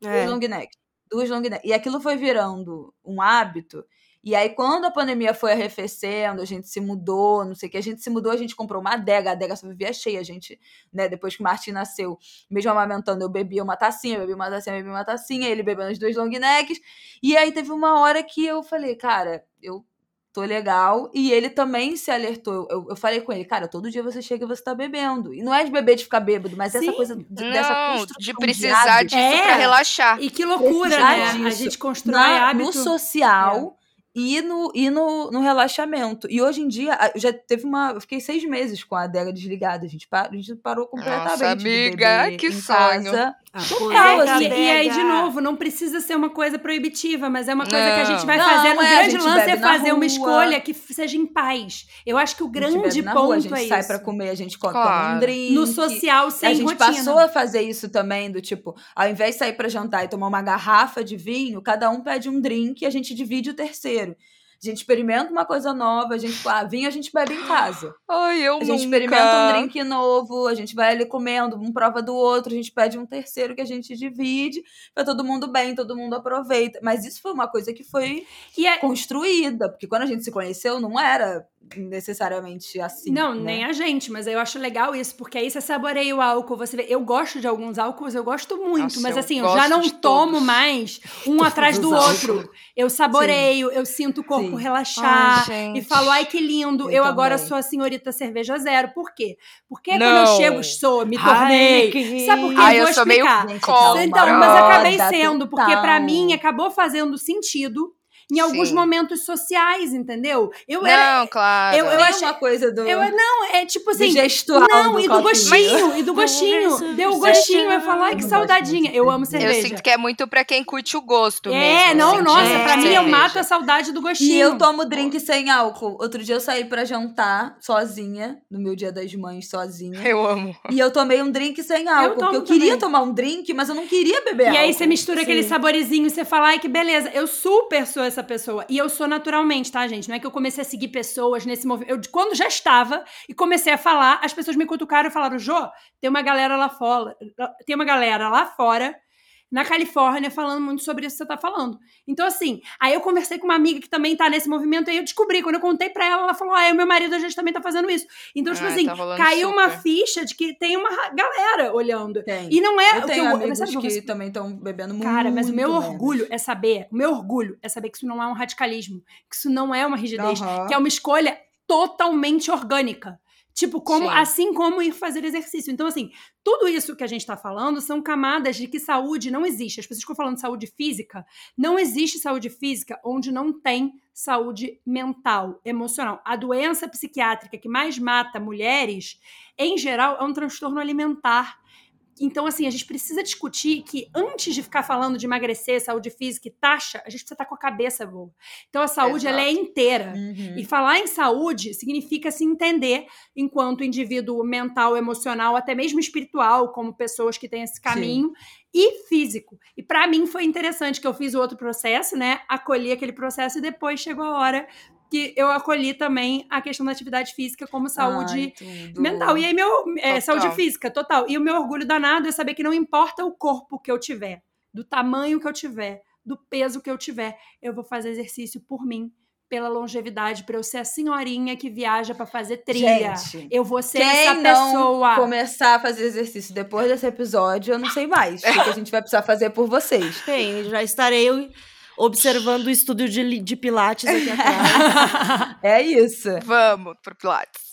duas É. long neck. Duas long neck. E aquilo foi virando um hábito. E aí, quando a pandemia foi arrefecendo, a gente se mudou, não sei o que, a gente se mudou, a gente comprou uma adega, a adega só vivia cheia, a gente, né, depois que o Martin nasceu, mesmo amamentando, eu bebia uma tacinha, eu bebia uma tacinha, eu bebia uma tacinha, ele bebendo as duas long necks, e aí teve uma hora que eu falei, cara, eu tô legal, e ele também se alertou, eu, eu falei com ele, cara, todo dia você chega e você tá bebendo, e não é de beber de ficar bêbado, mas Sim. essa coisa de- dessa Não, construção de precisar hábito. disso É. pra relaxar. E que loucura, Precisar né? A gente constrói na- hábito. no social e, no, e no, no relaxamento. E hoje em dia, já teve uma. Eu fiquei seis meses com a adega desligada. A gente, par, a gente parou completamente. Nossa, amiga, que sonho. casa. É, assim, e, e aí, de novo, não precisa ser uma coisa proibitiva, mas é uma coisa que a gente vai Não, fazer. O é, grande lance é fazer uma escolha que seja em paz. Eu acho que o grande ponto rua, a gente é sai pra comer, a gente co- toma Claro. um drink. No social, sem a gente rotina. passou a fazer isso também, do tipo, ao invés de sair pra jantar e tomar uma garrafa de vinho, cada um pede um drink e a gente divide o terceiro. A gente experimenta uma coisa nova, a gente, ah, vinho a gente bebe em casa. Ai, eu A gente nunca. experimenta um drink novo, a gente vai ali comendo, um prova do outro, a gente pede um terceiro que a gente divide, pra todo mundo bem, todo mundo aproveita. Mas isso foi uma coisa que foi é- construída, porque quando a gente se conheceu não era necessariamente assim. Não, né? nem a gente, mas eu acho legal isso, porque aí você saboreia o álcool, você vê. Eu gosto de alguns álcools, eu gosto muito, Nossa, mas eu assim, eu já não tomo todos. mais um atrás do outro. Eu saboreio, eu sinto o corpo Sim. relaxar. Ai, E gente. falo, ai que lindo, eu, Eu agora sou a senhorita cerveja zero. Por quê? Porque quando Não. eu chego, sou, me tornei. Ai, Sabe por quê? Ai, eu Vou sou meio explicar. Gente, Contra. calma. Então, mas acabei sendo, porque pra total. mim acabou fazendo sentido em alguns Sim. momentos sociais, entendeu? Eu era. Não, claro. eu- eu Tem achei- uma coisa do, Eu, não, é tipo do assim. gestual Não, do e do gostinho, e do gostinho. Deu o gostinho. Eu falo, ai, que Eu saudadinha. Eu amo cerveja. Eu sinto que é muito pra quem curte o gosto É, mesmo. não, assim, nossa, pra mim eu cerveja. mato a saudade do gostinho. E eu tomo drink sem álcool. Outro dia eu saí pra jantar sozinha, no meu dia das mães, sozinha. Eu amo. E eu tomei um drink sem álcool. tomo Porque eu queria também. tomar um drink, mas eu não queria beber E álcool. aí você mistura aquele Sim. saborezinho e você fala, ai, que beleza. Eu super sou essa pessoa. E eu sou naturalmente, tá, gente? Não é que eu comecei a seguir pessoas nesse movimento. Eu, quando já estava e comecei a falar, as pessoas me cutucaram e falaram, Jô, tem uma galera lá fora. Tem uma galera lá fora na Califórnia falando muito sobre isso que você tá falando. Então, assim, aí eu conversei com uma amiga que também tá nesse movimento, e aí eu descobri, quando eu contei pra ela, ela falou: ah, o meu marido a gente também tá fazendo isso. Então, tipo Ai, assim, tá caiu uma super. ficha de que tem uma ra- galera olhando. Tem. E não é eu o que tenho eu, amigos sabe que também estão bebendo muito. Cara, mas o meu menos. orgulho é saber, o meu orgulho é saber que isso não é um radicalismo, que isso não é uma rigidez, Aham. que é uma escolha totalmente orgânica. Tipo, como, Sim. assim como ir fazer exercício. Então, assim, tudo isso que a gente tá falando são camadas de que saúde não existe. As pessoas ficam falando de saúde física. Não existe saúde física onde não tem saúde mental, emocional. A doença psiquiátrica que mais mata mulheres, em geral, é um transtorno alimentar. Então, assim, a gente precisa discutir que antes de ficar falando de emagrecer, saúde física e taxa, a gente precisa estar com a cabeça boa. Então, a saúde, ela é Exato. inteira. Uhum. E falar em saúde significa se entender enquanto indivíduo mental, emocional, até mesmo espiritual, como pessoas que têm esse caminho, e físico. E pra mim foi interessante que eu fiz o outro processo, né? Acolhi aquele processo e depois chegou a hora que eu acolhi também a questão da atividade física como saúde Ai, mental. E aí, meu. É, saúde física, total. E o meu orgulho danado é saber que não importa o corpo que eu tiver, do tamanho que eu tiver, do peso que eu tiver, eu vou fazer exercício por mim, pela longevidade, pra eu ser a senhorinha que viaja pra fazer trilha. Gente, eu vou ser quem essa não pessoa. começar a fazer exercício depois desse episódio, eu não sei mais. O que a gente vai precisar fazer por vocês. Bem, já estarei observando o estúdio de, de Pilates aqui atrás. É isso. Vamos pro Pilates.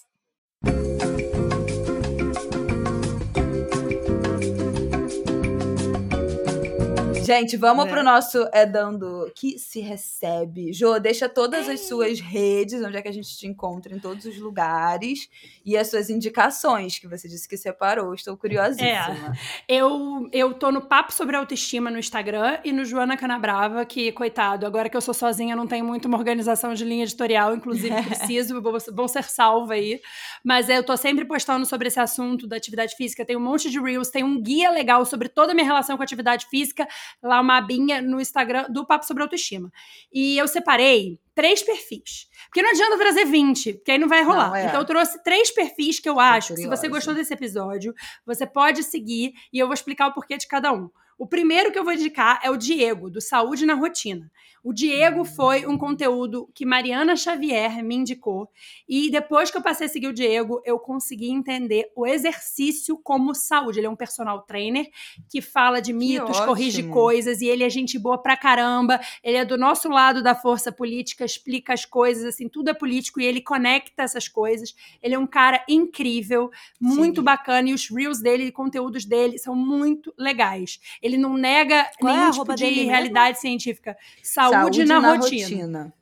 Gente, vamos Né? pro nosso É Dando que se recebe. Jô, deixa todas as suas redes, onde é que a gente te encontra em todos os lugares, e as suas indicações, que você disse que separou. Estou curiosíssima. Eu, eu tô no Papo Sobre Autoestima no Instagram e no Joana Canabrava, que, coitado, agora que eu sou sozinha, não tenho muito uma organização de linha editorial, inclusive preciso, vou, vou ser salva aí. Mas eu tô sempre postando sobre esse assunto da atividade física. Tem um monte de Reels, tem um guia legal sobre toda a minha relação com a atividade física, lá uma abinha no Instagram do Papo Sobre Autoestima. E eu separei três perfis. Porque não adianta trazer 20, porque aí não vai rolar. Não, é. Então eu trouxe três perfis que eu acho que se você gostou desse episódio, você pode seguir e eu vou explicar o porquê de cada um. O primeiro que eu vou indicar é o Diego, do Saúde na Rotina. O Diego foi um conteúdo que Mariana Xavier me indicou. E depois que eu passei a seguir o Diego, eu consegui entender o exercício como saúde. Ele é um personal trainer que fala de mitos, corrige coisas, e ele é gente boa pra caramba. Ele é do nosso lado da força política, explica as coisas, assim, tudo é político e ele conecta essas coisas. Ele é um cara incrível, muito Sim. bacana, e os reels dele e conteúdos dele são muito legais. Ele não nega Qual é nenhum tipo arroba de dele realidade científica. Saúde, na, rotina.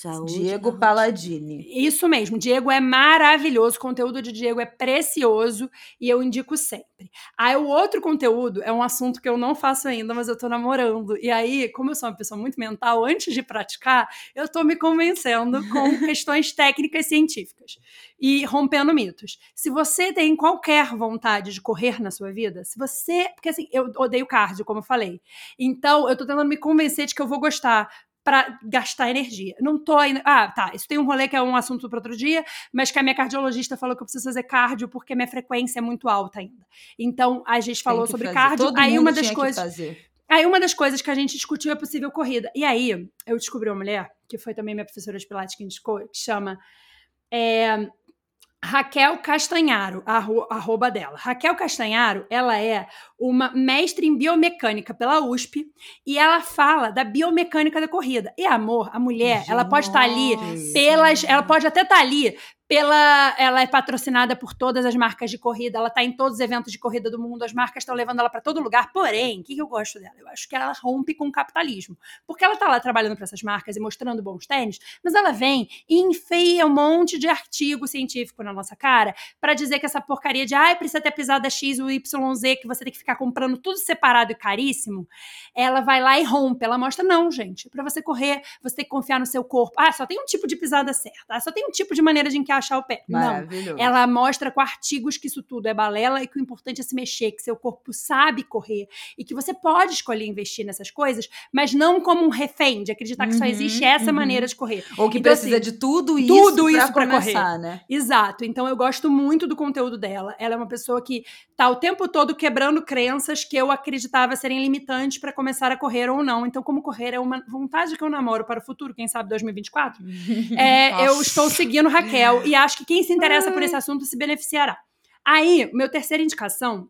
Saúde Diego na Paladini. Isso mesmo, Diego é maravilhoso, o conteúdo de Diego é precioso e eu indico sempre. Aí o outro conteúdo é um assunto que eu não faço ainda, mas eu tô namorando. E aí, como eu sou uma pessoa muito mental, antes de praticar, eu tô me convencendo com questões técnicas científicas e rompendo mitos. Se você tem qualquer vontade de correr na sua vida, se você, porque assim, eu odeio cardio, como eu falei. Então, eu tô tentando me convencer de que eu vou gostar para gastar energia. Não tô ainda. Ah, tá. Isso tem um rolê que é um assunto para outro dia, mas que a minha cardiologista falou que eu preciso fazer cardio porque minha frequência é muito alta ainda. Então, a gente falou sobre fazer. cardio. Todo aí uma das coisas. fazer. Aí uma das coisas que a gente discutiu é possível corrida. E aí, eu descobri uma mulher, que foi também minha professora de Pilates que indicou, que chama é, Raquel Castanharo, a arro- arroba dela. Raquel Castanharo, ela é uma mestre em biomecânica pela USP e ela fala da biomecânica da corrida. E amor, a mulher, ela pode estar ali Nossa. pelas. Ela pode até estar ali pela. Ela é patrocinada por todas as marcas de corrida, ela está em todos os eventos de corrida do mundo, as marcas estão levando ela para todo lugar. Porém, o que, que eu gosto dela? Eu acho que ela rompe com o capitalismo. Porque ela está lá trabalhando para essas marcas e mostrando bons tênis, mas ela vem e enfeia um monte de artigo científico na nossa cara para dizer que essa porcaria de ai, precisa ter pisada X ou YZ, que você tem que ficar comprando tudo separado e caríssimo, ela vai lá e rompe. Ela mostra, não, gente, para você correr, você tem que confiar no seu corpo. Ah, só tem um tipo de pisada certa. Ah, só tem um tipo de maneira de encaixar baixar o pé. Não. Maravilhoso. Ela mostra com artigos que isso tudo é balela e que o importante é se mexer, que seu corpo sabe correr e que você pode escolher investir nessas coisas, mas não como um refém de acreditar que só Uhum, existe essa uhum. maneira de correr. Ou que Então, precisa assim, de tudo isso tudo pra isso pra começar, né? Exato. Então eu gosto muito do conteúdo dela. Ela é uma pessoa que tá o tempo todo quebrando crenças que eu acreditava serem limitantes para começar a correr ou não. Então, como correr é uma vontade que eu namoro para o futuro, quem sabe 2024, é, eu estou seguindo Raquel e acho que quem se interessa por esse assunto se beneficiará. Aí, meu terceira indicação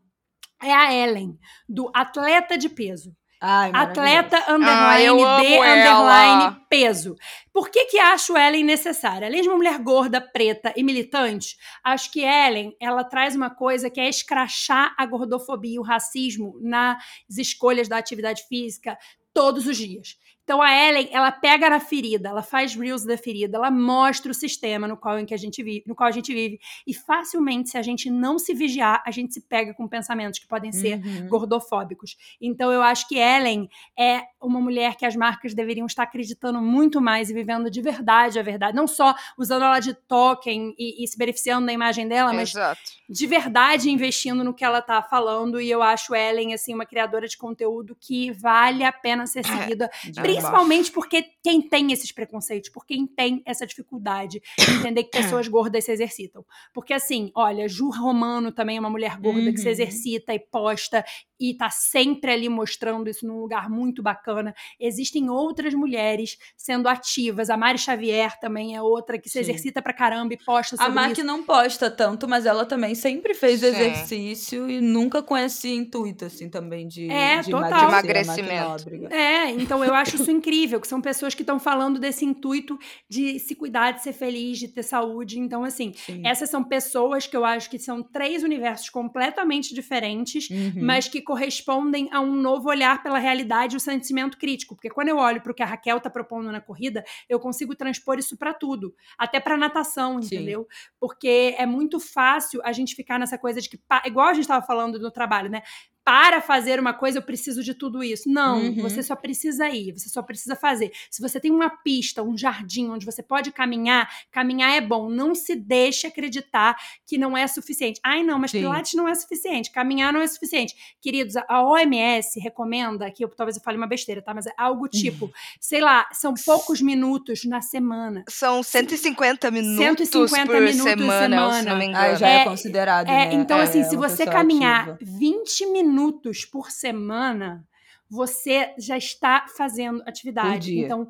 é a Ellen, do Atleta de Peso. Ai. Atleta underline Ah, eu de underline ela. peso. Por que que acho Ellen necessária? Além de uma mulher gorda, preta e militante, acho que Ellen, ela traz uma coisa que é escrachar a gordofobia e o racismo nas escolhas da atividade física todos os dias. Então a Ellen, ela pega na ferida, ela faz reels da ferida, ela mostra o sistema no qual, em que a gente vive, no qual a gente vive. E facilmente, se a gente não se vigiar, a gente se pega com pensamentos que podem ser Uhum. gordofóbicos. Então eu acho que Ellen é uma mulher que as marcas deveriam estar acreditando muito mais e vivendo de verdade a verdade, não só usando ela de token e, e se beneficiando da imagem dela, mas Exato. de verdade investindo no que ela tá falando. E eu acho Ellen assim uma criadora de conteúdo que vale a pena ser seguida, Demais. Principalmente porque quem tem esses preconceitos, por quem tem essa dificuldade de entender que pessoas gordas se exercitam. Porque assim, olha, Ju Romano também é uma mulher gorda que se Uhum. exercita e posta e tá sempre ali mostrando isso num lugar muito bacana. Existem outras mulheres sendo ativas. A Mari Xavier também é outra que se Sim. exercita pra caramba e posta A sobre Mac isso. não posta tanto, mas ela também sempre fez Sim. exercício e nunca com esse intuito, assim, também de, É, de total. emagrecer, a Emagrecimento. É, então eu acho isso incrível, que são pessoas que estão falando desse intuito de se cuidar, de ser feliz, de ter saúde. Então, assim, Sim. essas são pessoas que eu acho que são três universos completamente diferentes, Uhum. mas que correspondem a um novo olhar pela realidade e o sentimento crítico. Porque quando eu olho para o que a Raquel está propondo na corrida, eu consigo transpor isso para tudo, até para natação, Sim. entendeu? Porque é muito fácil a gente ficar nessa coisa de que, igual a gente estava falando no trabalho, né? Para fazer uma coisa, eu preciso de tudo isso. Não, Uhum. você só precisa ir, você só precisa fazer. Se você tem uma pista, um jardim onde você pode caminhar, caminhar é bom. Não se deixe acreditar que não é suficiente. Ai, não, mas Sim. Pilates não é suficiente, caminhar não é suficiente. Queridos, a OMS recomenda, que eu talvez eu fale uma besteira, tá? Mas é algo tipo, sei lá, são poucos minutos na semana. São 150 minutos 150 por minutos semana, se semana. não me Ah, engano. já é, É, considerado, É, né? então, É, assim, é se você caminhar ativa. 20 minutos por semana, você já está fazendo atividade. Por dia. Então,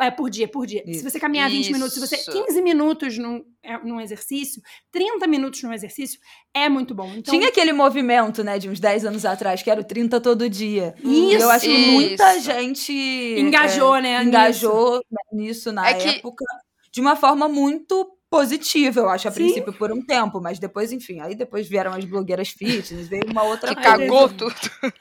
é por dia, por dia. Se Isso. você caminhar 20 minutos, se você Isso. 15 minutos num, é, num exercício, 30 minutos num exercício, é muito bom. Então, Tinha aquele movimento, né, de uns 10 anos atrás, que era o 30 todo dia. Isso, eu acho que muita isso. gente Engajou, é, né, Engajou nisso, na É que- época de uma forma muito positiva, eu acho, a Sim. princípio, por um tempo, mas depois, enfim, aí depois vieram as blogueiras fitness, veio uma outra Que coisa. cagou tudo.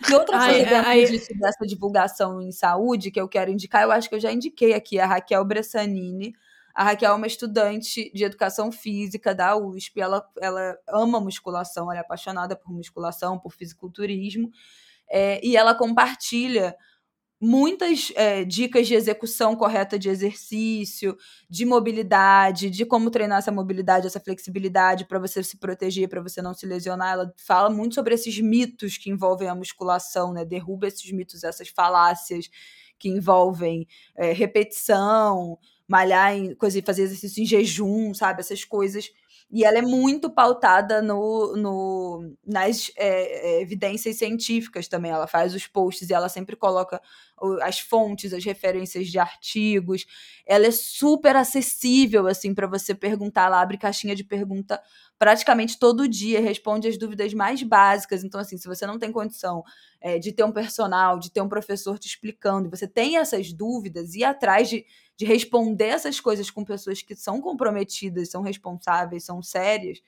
E outra Ai, coisa dentro ai. disso, dessa divulgação em saúde que eu quero indicar, eu acho que eu já indiquei aqui, a Raquel Bressanini. A Raquel é uma estudante de educação física da USP. Ela, ela ama musculação, ela é apaixonada por musculação, por fisiculturismo. É, e ela compartilha muitas é, dicas de execução correta de exercício, de mobilidade, de como treinar essa mobilidade, essa flexibilidade para você se proteger, para você não se lesionar. Ela fala muito sobre esses mitos que envolvem a musculação, né? Derruba esses mitos, essas falácias que envolvem é, repetição, malhar em fazer exercício em jejum, sabe? Essas coisas. E ela é muito pautada no, no, nas é, é, evidências científicas também. Ela faz os posts e ela sempre coloca as fontes, as referências de artigos. Ela é super acessível, assim, para você perguntar. Ela abre caixinha de pergunta praticamente todo dia, responde as dúvidas mais básicas. Então, assim, se você não tem condição é, de ter um personal, de ter um professor te explicando, e você tem essas dúvidas, ir atrás de, de responder essas coisas com pessoas que são comprometidas, são responsáveis, são sérias,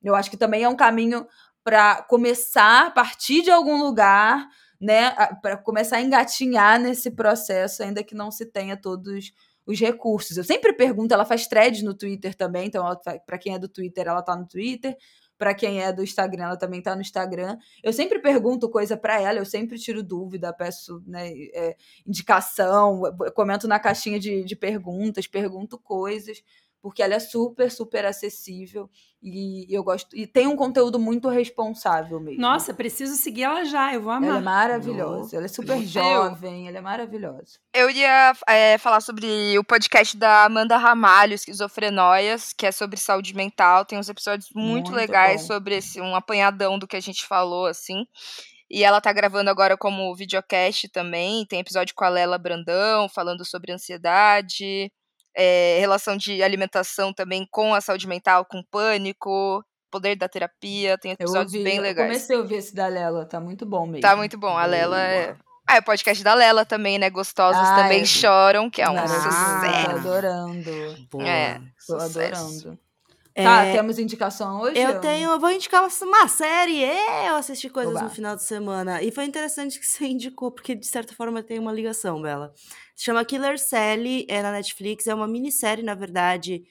eu acho que também é um caminho para começar a partir de algum lugar, né, para começar a engatinhar nesse processo, ainda que não se tenha todos os recursos. Eu sempre pergunto, ela faz threads no Twitter também, então para quem é do Twitter, ela tá no Twitter. Para quem é do Instagram, ela também tá no Instagram. Eu sempre pergunto coisa para ela, eu sempre tiro dúvida, peço né, é, indicação, comento na caixinha de, de perguntas, pergunto coisas, porque ela é super, super acessível e eu gosto. E tem um conteúdo muito responsável mesmo. Nossa, preciso seguir ela já, eu vou amar. Ela é maravilhosa, ela é super jovem, ela é maravilhosa. Eu iria é, falar sobre o podcast da Amanda Ramalho, Esquizofrenóias, que é sobre saúde mental. Tem uns episódios muito, Muito legais bom. sobre esse, um apanhadão do que a gente falou, assim. E ela tá gravando agora como videocast também. Tem episódio com a Lela Brandão, falando sobre ansiedade, é, relação de alimentação também com a saúde mental, com pânico, poder da terapia. Tem Eu episódios ouvi, bem eu legais. comecei a ouvir esse da Lela, tá muito bom mesmo. Tá muito bom. A Lela é. Ah, é o podcast da Lela também, né? Gostosos Ah, também é. choram, que é um Maravilhoso, sucesso. Tô adorando. Boa. É, Tô sucesso. adorando. Tá, É, temos indicação hoje? Eu tenho, eu vou indicar uma, série. É, eu assisti coisas Oba. no final de semana. E foi interessante que você indicou, porque de certa forma tem uma ligação, Bela. Se chama Killer Sally, é na Netflix. É uma minissérie, na verdade,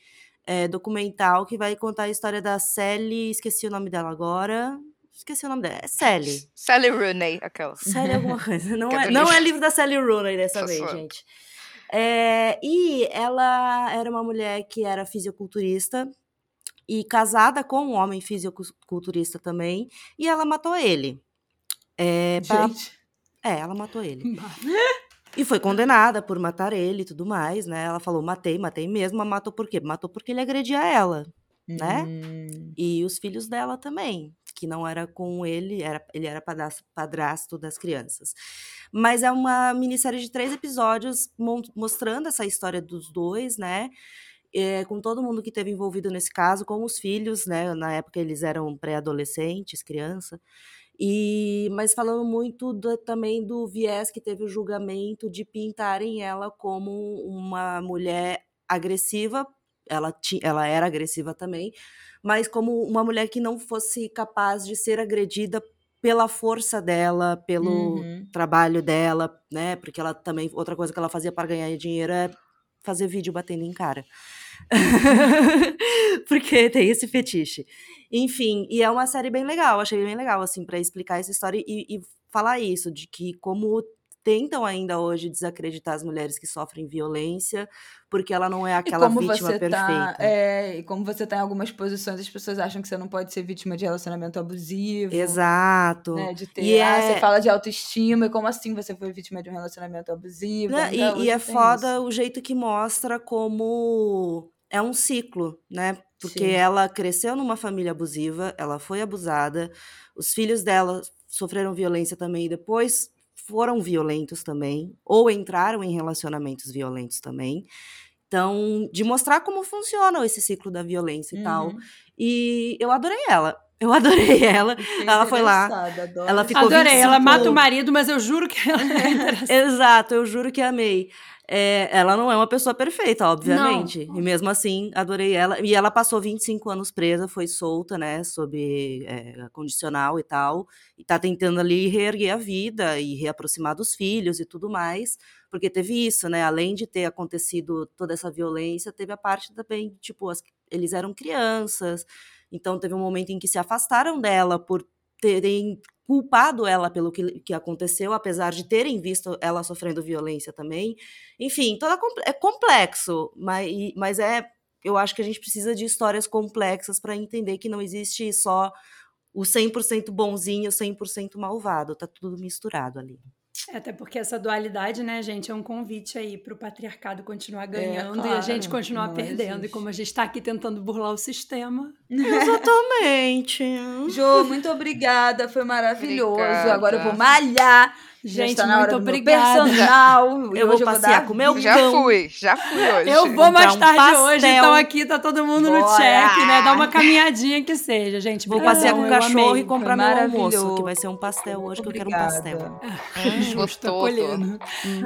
é, documental, que vai contar a história da Sally. Esqueci o nome dela agora. Esqueci o nome dela. É Sally. Sally Rooney, aquela. Sally alguma coisa. Não é não é livro da Sally Rooney dessa vez, gente. É, e ela era uma mulher que era fisiculturista e casada com um homem fisiculturista também, e ela matou ele. É, pra- Gente, é, ela matou ele. E foi condenada por matar ele e tudo mais, né? Ela falou, matei, matei mesmo, mas matou por quê? Matou porque ele agredia ela. Né? hum, E os filhos dela também, que não era com ele, era, ele era padrasto, das crianças. Mas é uma minissérie de três episódios mostrando essa história dos dois, né? É, com todo mundo que teve envolvido nesse caso, com os filhos, né? Na época eles eram pré-adolescentes, criança. E, mas falando muito do- também do viés que teve o julgamento de pintarem ela como uma mulher agressiva. Ela, ti, ela era agressiva também, mas como uma mulher que não fosse capaz de ser agredida pela força dela, pelo Uhum. trabalho dela, né? Porque ela também outra coisa que ela fazia para ganhar dinheiro é fazer vídeo batendo em cara. Porque tem esse fetiche. Enfim, e é uma série bem legal, achei bem legal assim para explicar essa história e, e falar isso de que como tentam ainda hoje desacreditar as mulheres que sofrem violência, porque ela não é aquela como vítima você perfeita. tá, é, e como você tá em algumas posições, as pessoas acham que você não pode ser vítima de relacionamento abusivo. Exato. Né, de ter, E ah, é- você fala de autoestima, e como assim você foi vítima de um relacionamento abusivo? Né, Ainda E, e é foda isso. o jeito que mostra como é um ciclo, né? Porque Sim. ela cresceu numa família abusiva, ela foi abusada, os filhos dela sofreram violência também e depois foram violentos também, ou entraram em relacionamentos violentos também. Então, de mostrar como funciona esse ciclo da violência e tal. Uhum. E eu adorei ela. Eu adorei ela. Fiquei Ela foi lá, adoro ela ficou Adorei, ela 25 mata o marido, mas eu juro que ela é. Exato, eu juro que amei. É, ela não é uma pessoa perfeita, obviamente. E mesmo assim, adorei ela. E ela passou 25 anos presa, foi solta, né? Sob é, condicional e tal. E tá tentando ali reerguer a vida e reaproximar dos filhos e tudo mais. Porque teve isso, né? Além de ter acontecido toda essa violência, teve a parte também, tipo, as- eles eram crianças. Então teve um momento em que se afastaram dela por terem culpado ela pelo que, que aconteceu, apesar de terem visto ela sofrendo violência também. Enfim, toda é complexo, mas, mas é. Eu acho que a gente precisa de histórias complexas para entender que não existe só o 100% bonzinho, o 100% malvado, tá tudo misturado ali. É, Até porque essa dualidade, né, gente, é um convite aí pro patriarcado continuar ganhando e a claro, gente continuar não perdendo. E como a gente tá aqui tentando burlar o sistema. Exatamente. Jô, muito obrigada, foi maravilhoso. Obrigada. Agora eu vou malhar. Gente, hora muito obrigada. personal. Eu vou hoje passear dar com o meu vida. Já Então- fui, já fui hoje. Eu vou mais um tarde hoje, pastel. então aqui tá todo mundo no Bora! check, né? Dá uma caminhadinha que seja, gente. Vou passear com o eu cachorro amei. e comprar meu almoço, maravilhoso. que vai ser um pastel hoje, que eu quero um pastel. Justo, Gostoso. acolhendo.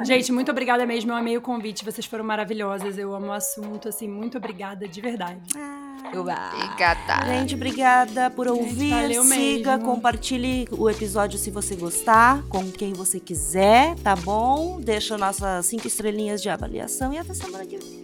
Gente, muito obrigada mesmo. Eu amei o convite. Vocês foram maravilhosas. Eu amo o assunto, assim. Muito obrigada, de verdade. Eu, ah, Obrigada. Gente, obrigada por ouvir. valeu Siga, mesmo. compartilhe o episódio se você gostar, com quem você quiser, tá bom? Deixa nossas cinco estrelinhas de avaliação e até semana que vem.